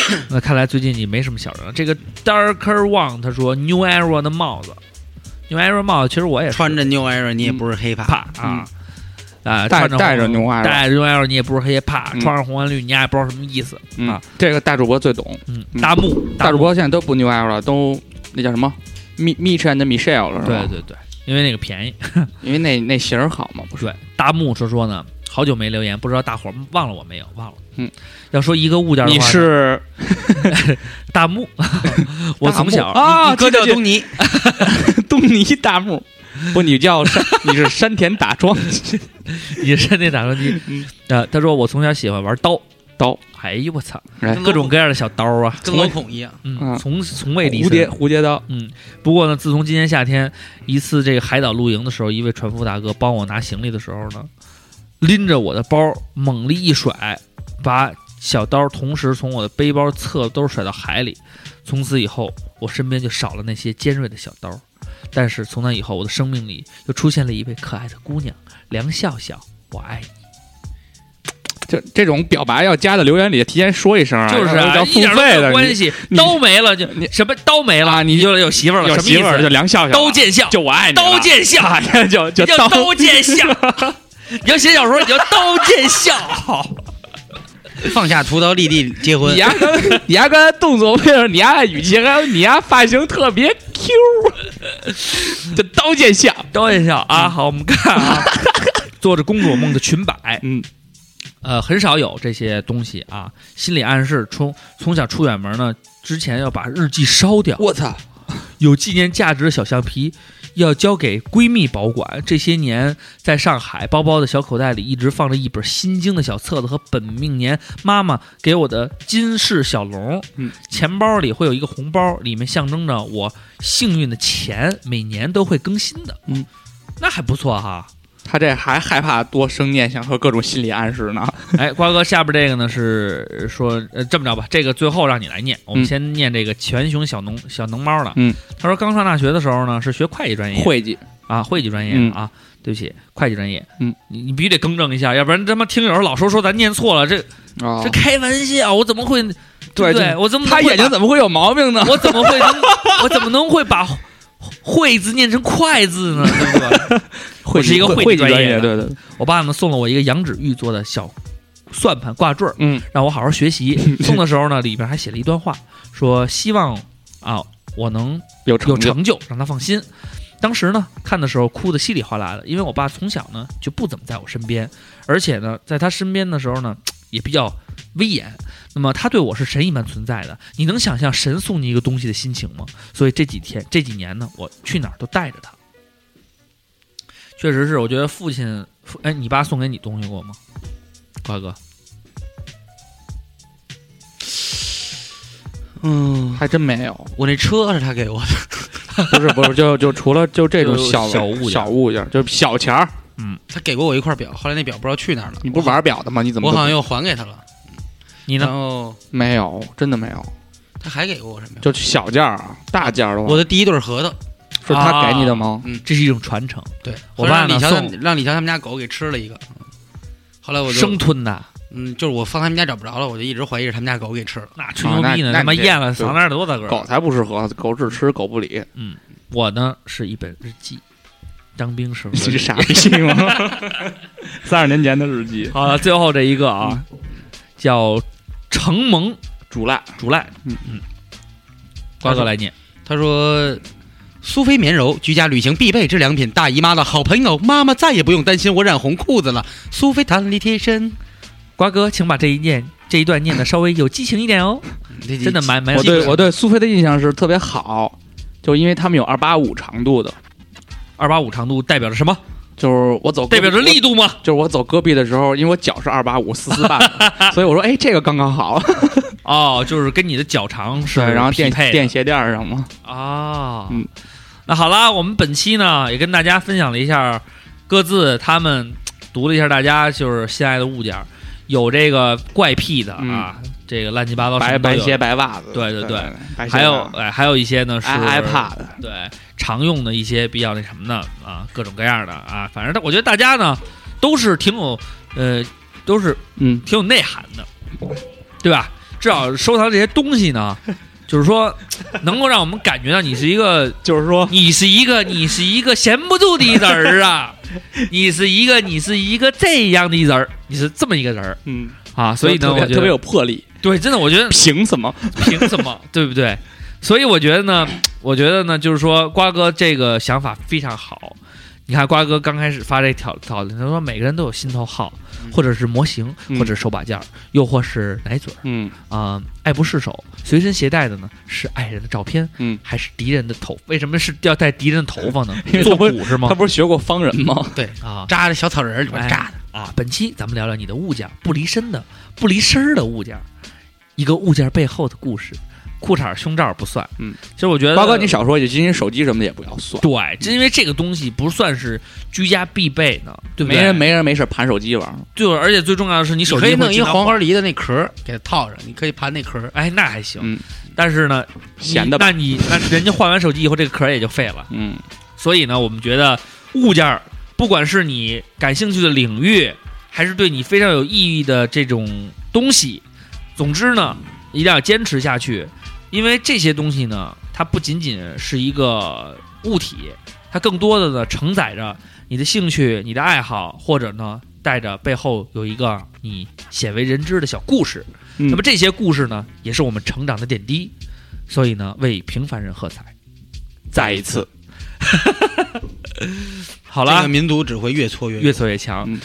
[coughs] 那看来最近你没什么小人了。这个 Darker One 他说 New Era 的帽子，New Era 帽子其实我也穿着 New Era 你也不是黑怕。怕啊。啊，带穿着带着红 New Era 带着 New Era 你也不是黑怕，嗯穿上红蓝绿你也不知道什么意思。嗯啊，这个大主播最懂。嗯，嗯大木，大主，播现在都不 New Era 了，都那叫什么？Mi Mitch and Michelle 了，是吧？对对对，因为那个便宜。[laughs] 因为那那型儿好嘛，不是？对，大木说说呢，好久没留言，不知道大伙儿忘了我没有？忘了。嗯，要说一个物件的话你，是 [laughs] 大木，[laughs] 我从小啊，哥叫东尼，[laughs] 东尼大木，不，你叫山，你是山田打桩。机，你是山田打桩机。呃，他说我从小喜欢玩刀，刀，哎呦我操，哎。各种各样的小刀啊，跟老孔一样。嗯，嗯。从从未离蝴蝶身。蝴蝶刀，嗯，不过呢，自从今年夏天一次这个海岛露营的时候，一位船夫大哥帮我拿行李的时候呢，拎着我的包猛力一甩，把小刀同时从我的背包侧兜甩到海里。从此以后，我身边就少了那些尖锐的小刀。但是从那以后，我的生命里又出现了一位可爱的姑娘梁笑笑，我爱你。就这种表白要加在留言里，提前说一声啊，就是啊，要付一点没关系，你刀没了就什么刀没了，啊你你就有媳妇儿了，有媳妇儿就？梁笑笑了，刀见笑，就我爱你了，刀见笑啊就就刀见笑。[laughs] 你要写小说，你就刀见笑。[laughs] [laughs] [laughs] 放下屠刀立地结婚。你，丫跟你丫刚才动作配合你丫的语气，还有你丫发型特别 Q，这刀剑笑，刀剑笑啊！好，我们看啊，[laughs] 做着公主梦的裙摆，嗯，呃，很少有这些东西啊。心理暗示，从从小出远门呢，之前要把日记烧掉，我操，有纪念价值的小橡皮要交给闺蜜保管。这些年在上海，包包的小口袋里一直放着一本《心经》的小册子和本命年妈妈给我的金饰小龙。嗯，钱包里会有一个红包，里面象征着我幸运的钱，每年都会更新的。嗯，那还不错哈。他这还害怕多生念想和各种心理暗示呢。[laughs] 哎，瓜哥，下边这个呢是说，呃，这么着吧，这个最后让你来念，我们嗯先念这个全熊小农小农猫的。嗯，他说刚上大学的时候呢是学会计专业，会计，啊，会计专业、嗯啊，对不起，会计专业，嗯，你你必须得更正一下，要不然他妈听友老说说咱念错了，这、啊这开玩笑，我怎么会？对对我怎么他眼睛怎么会有毛病呢？[laughs] 我怎么会能我怎么能会把会字念成快字呢？对不对？会 [laughs] 我是一个会专业对对，对我爸呢送了我一个羊脂玉做的小算盘挂坠儿，嗯，让我好好学习。[laughs] 送的时候呢，里边还写了一段话，说希望啊我能有成就，让他放心。当时呢，看的时候哭得稀里哗啦的，因为我爸从小呢就不怎么在我身边，而且呢，在他身边的时候呢，也比较威严。那么他对我是神一般存在的，你能想象神送你一个东西的心情吗？所以这几天这几年呢，我去哪儿都带着他。确实是，我觉得父亲，父哎，你爸送给你东西过吗？瓜哥，嗯，还真没有。我那车是他给我的，[laughs] 不是不是，就就除了就这种小小物件小物件，就是小钱儿。他给过我一块表，后来那表不知道去哪儿了。你不是玩表的吗？你怎么我好像又还给他了。你呢？然后没有？真的没有，他还给过我什么呀？就小件儿啊，大件儿的话我的第一对核桃，是他给你的吗？嗯这是一种传承，对我爸李乔送让李乔他们家狗给吃了一个。后来我就生吞的，嗯，就是我放他们家找不着了，我就一直怀疑是他们家狗给吃了。那吹牛逼呢，他妈咽了对嗓子眼儿多大个儿？狗才不是核桃，狗只吃狗不理。嗯我呢是一本日记，当兵时候的 [laughs] 你日记。是傻逼吗？[laughs] 三十年前的日记，好了，最后这一个啊，叫承蒙煮烂。竹赖，嗯嗯，瓜哥来念，他说。苏菲绵柔，居家旅行必备之良品。大姨妈的好朋友，妈妈再也不用担心我染红裤子了。苏菲弹力贴身，瓜哥，请把这一念这一段念的稍微有激情一点哦，真的蛮蛮我对我对苏菲的印象是特别好，就因为他们有二八五长度的，二八五长度代表着什么？就是我走代表着力度吗？就是我走戈壁的时候，因为我脚是二八五四四半，[laughs] 所以我说，哎，这个刚刚好。[laughs] 哦，就是跟你的脚长是对，然后垫配垫鞋垫儿上嘛。啊，嗯，那好啦，我们本期呢也跟大家分享了一下各自他们读了一下大家就是心爱的物件儿，有这个怪癖的啊，这个乱七八糟什白白鞋、白袜子，对对对还有哎还有一些呢是 iPad，对常用的一些比较那什么的啊，各种各样的啊，反正我觉得大家呢都是挺有呃都是嗯，挺有内涵的，对吧？至少收藏这些东西呢，[laughs] 就是说能够让我们感觉到你是一个，[laughs] 就是说，你是一个，你是一个闲不住的人儿啊，[laughs] 你是一个，你是一个这样的人儿，你是这么一个人儿。嗯，啊，所以呢，我觉得特别有魄力，对，真的，我觉得凭什么？凭什么，[laughs] 对不对？所以我觉得呢，我觉得呢，就是说瓜哥这个想法非常好。你看瓜哥刚开始发这条条子，他说每个人都有心头好，或者是模型，嗯或者是手把件儿，又或是奶嘴儿嗯啊、爱不释手。随身携带的呢是爱人的照片，嗯，还是敌人的头？为什么是要带敌人的头发呢 [laughs] 因为？做他不古是吗他？不是学过方人吗？对，啊 [laughs] 扎着小草人儿里边哎扎的。啊！本期咱们聊聊你的物件不离身的、不离身儿的物件儿，一个物件背后的故事。裤衩、胸罩不算，嗯，其实我觉得，包括，你少说一句，今天手机什么的也不要算。对，就因为这个东西不算是居家必备的，对不对？没人没人没事盘手机玩，对，而且最重要的是你手机你可以弄一黄花梨的那壳儿给它套上，你可以盘那壳儿。哎，那还行。嗯但是呢，闲的吧那你那人家换完手机以后，这个壳儿也就废了。嗯，所以呢，我们觉得物件儿，不管是你感兴趣的领域，还是对你非常有意义的这种东西。总之呢，一定要坚持下去，因为这些东西呢，它不仅仅是一个物体，它更多的呢承载着你的兴趣、你的爱好，或者呢带着背后有一个你鲜为人知的小故事。嗯那么这些故事呢，也是我们成长的点滴。所以呢，为平凡人喝彩。再一次，好了这个，民族只会越挫越越挫越强。嗯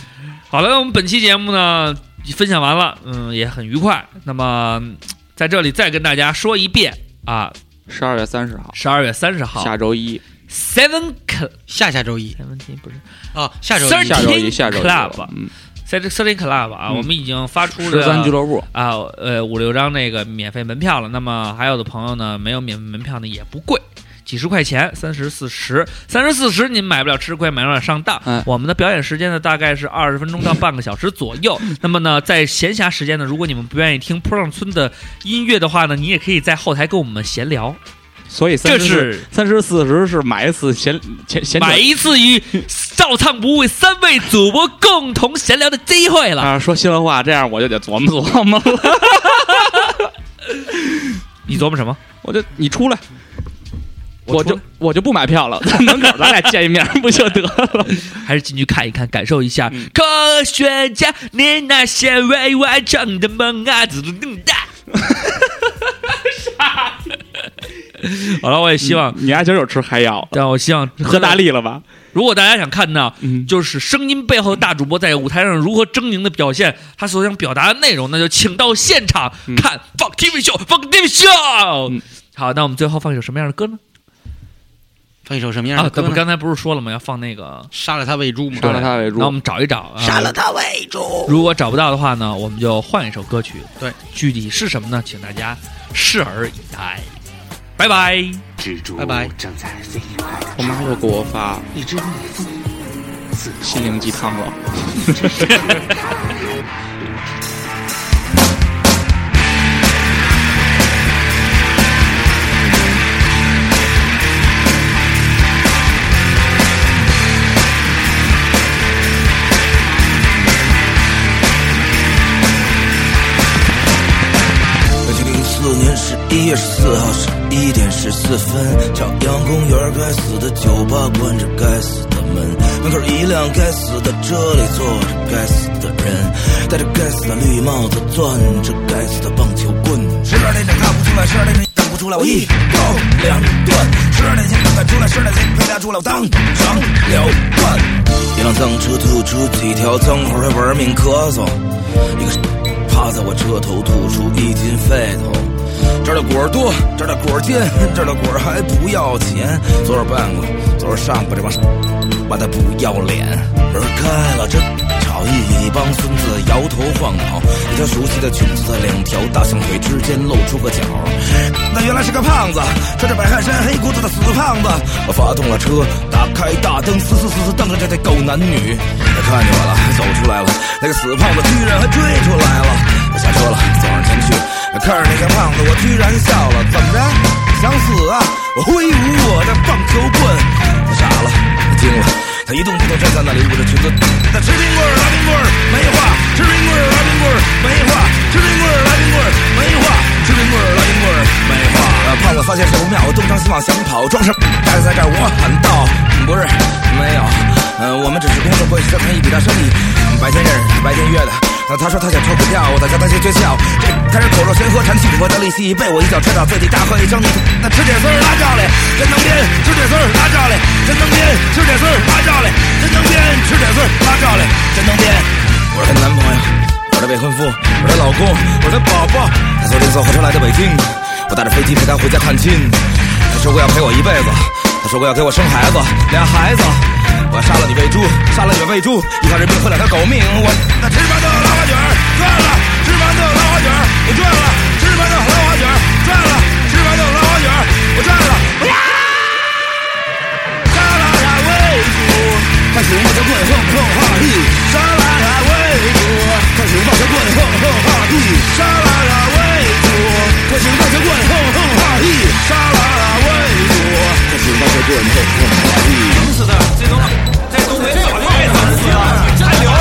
好了，我们本期节目呢分享完了，嗯，也很愉快。那么嗯在这里再跟大家说一遍啊，十二月三十号，十二月三十号。下周一，Seven Cl 下下周一。Seventeen 不是。啊，下周一。下周一，下周一。Club 嗯，Seven Thirteen Club 啊，嗯。我们已经发出十三俱了。乐部，啊，呃，五六张那个免费门票了。那么还有的朋友呢，没有免费门票呢，也不贵，几十块钱，三十四十，三十四十您买不了吃亏，买不了上当。哎我们的表演时间呢，大概是二十分钟到半个小时左右。那么呢，在闲暇时间呢，如果你们不愿意听坡上村的音乐的话呢，你也可以在后台跟我们闲聊。所以这是三十四十是买一次闲闲闲买一次与照唱不误三位主播共同闲聊的机会了。啊，说心里话，这样我就得琢磨琢磨了。[laughs] 你琢磨什么？我就你出来，我就我就不买票了，在门口咱俩见一面不就得了？[laughs] 还是进去看一看，感受一下、嗯科学家你那些未完成的梦啊！嘟嘟嘟哒。[laughs] 好了，我也希望，你丫今儿有吃嗨药，但我希望喝大。力了吧？如果大家想看到，嗯，就是声音背后的大主播在舞台上如何狰狞的表现他所想表达的内容，那就请到现场嗯看放 TV 秀，放 TV 秀。嗯好，那我们最后放一首什么样的歌呢？放一首什么样啊，的歌呢？咱们刚才不是说了吗？要放那个，杀了他喂猪吗，杀了他喂猪。那我们找一找，啊杀了他喂猪。如果找不到的话呢，我们就换一首歌曲。对，具体是什么呢？请大家拭而以待。拜拜。蜘蛛拜拜正在飞快地我妈又给我发一只蜜蜂，心灵鸡汤了。[laughs] 一月十四号十一点十四分，朝阳公园该死的酒吧关着该死的门，门口一辆该死的车里坐着该死的人，戴着该死的绿帽子，攥着该死的棒球棍。十二点整看不出来，十二点整等不出来，我一刀两断。十二点前等赶出来，十二点前陪他出来，我当场了断。一辆脏车吐出几条脏话，还玩命咳嗽。一个趴在我车头吐出一斤废头。这儿的果儿多，这儿的果儿尖，这儿的果儿还不要钱。昨儿办过，昨儿上过，这帮妈的不要脸。门开了，这吵一帮孙子摇头晃脑，一条熟悉的裙子在两条大象腿之间露出个角。那原来是个胖子，穿着白汗衫、黑裤子的死胖子。我发动了车，打开大灯，死死死死瞪着这对狗男女。他看见我了，走出来了，那个死胖子居然还追出来了。我下车了，走上前去，看着那个胖子，我居然笑了。怎么着？想死啊！我挥舞我的棒球棍，他傻了，他惊了，他一动不动站在那里，捂着裙子。他吃冰棍儿，拉冰棍儿，没话；吃冰棍儿，拉冰棍儿，没话；吃冰棍儿，拉冰棍儿，没话；吃冰棍儿，拉冰棍儿，没话。胖子发现事不妙，东张西望想跑，装什么？但是在这儿我喊道：不是，没有，呃，我们只是工作关系，这谈一笔大生意，白天认识，白天约的。那他说他想抽股票，我在教他些诀窍。这开始口若悬河，谈起我的利息，被我一脚踹到最地，大喝一声：“你那吃铁丝儿拉教嘞，真能编！吃铁丝儿拉教嘞，真能编！吃铁丝儿拉教嘞，真能编！吃铁丝儿拉教嘞，真能编！”我是她男朋友，我是她未婚夫，我是她老公，我是她宝宝。她从邻座火车来的北京，我搭着飞机陪她回家探亲。她说过要陪我一辈子，她说过要给我生孩子，俩孩子。我杀了你喂猪，杀了你喂猪，一条人命换两条狗命。我那吃饭的拉花卷儿赚了，吃饭的拉花卷儿我赚了，吃饭的拉花卷儿赚了，吃饭的拉花卷儿我赚了。杀了他喂猪，看熊抱着棍哼哼哈嘿，沙拉它喂猪，看熊抱着棍哼哼哈嘿，沙拉它喂猪，看熊抱着棍意，杀了他为主。这次那些做人。都不满意。疼死他！这都这都没法，太疼了，还留。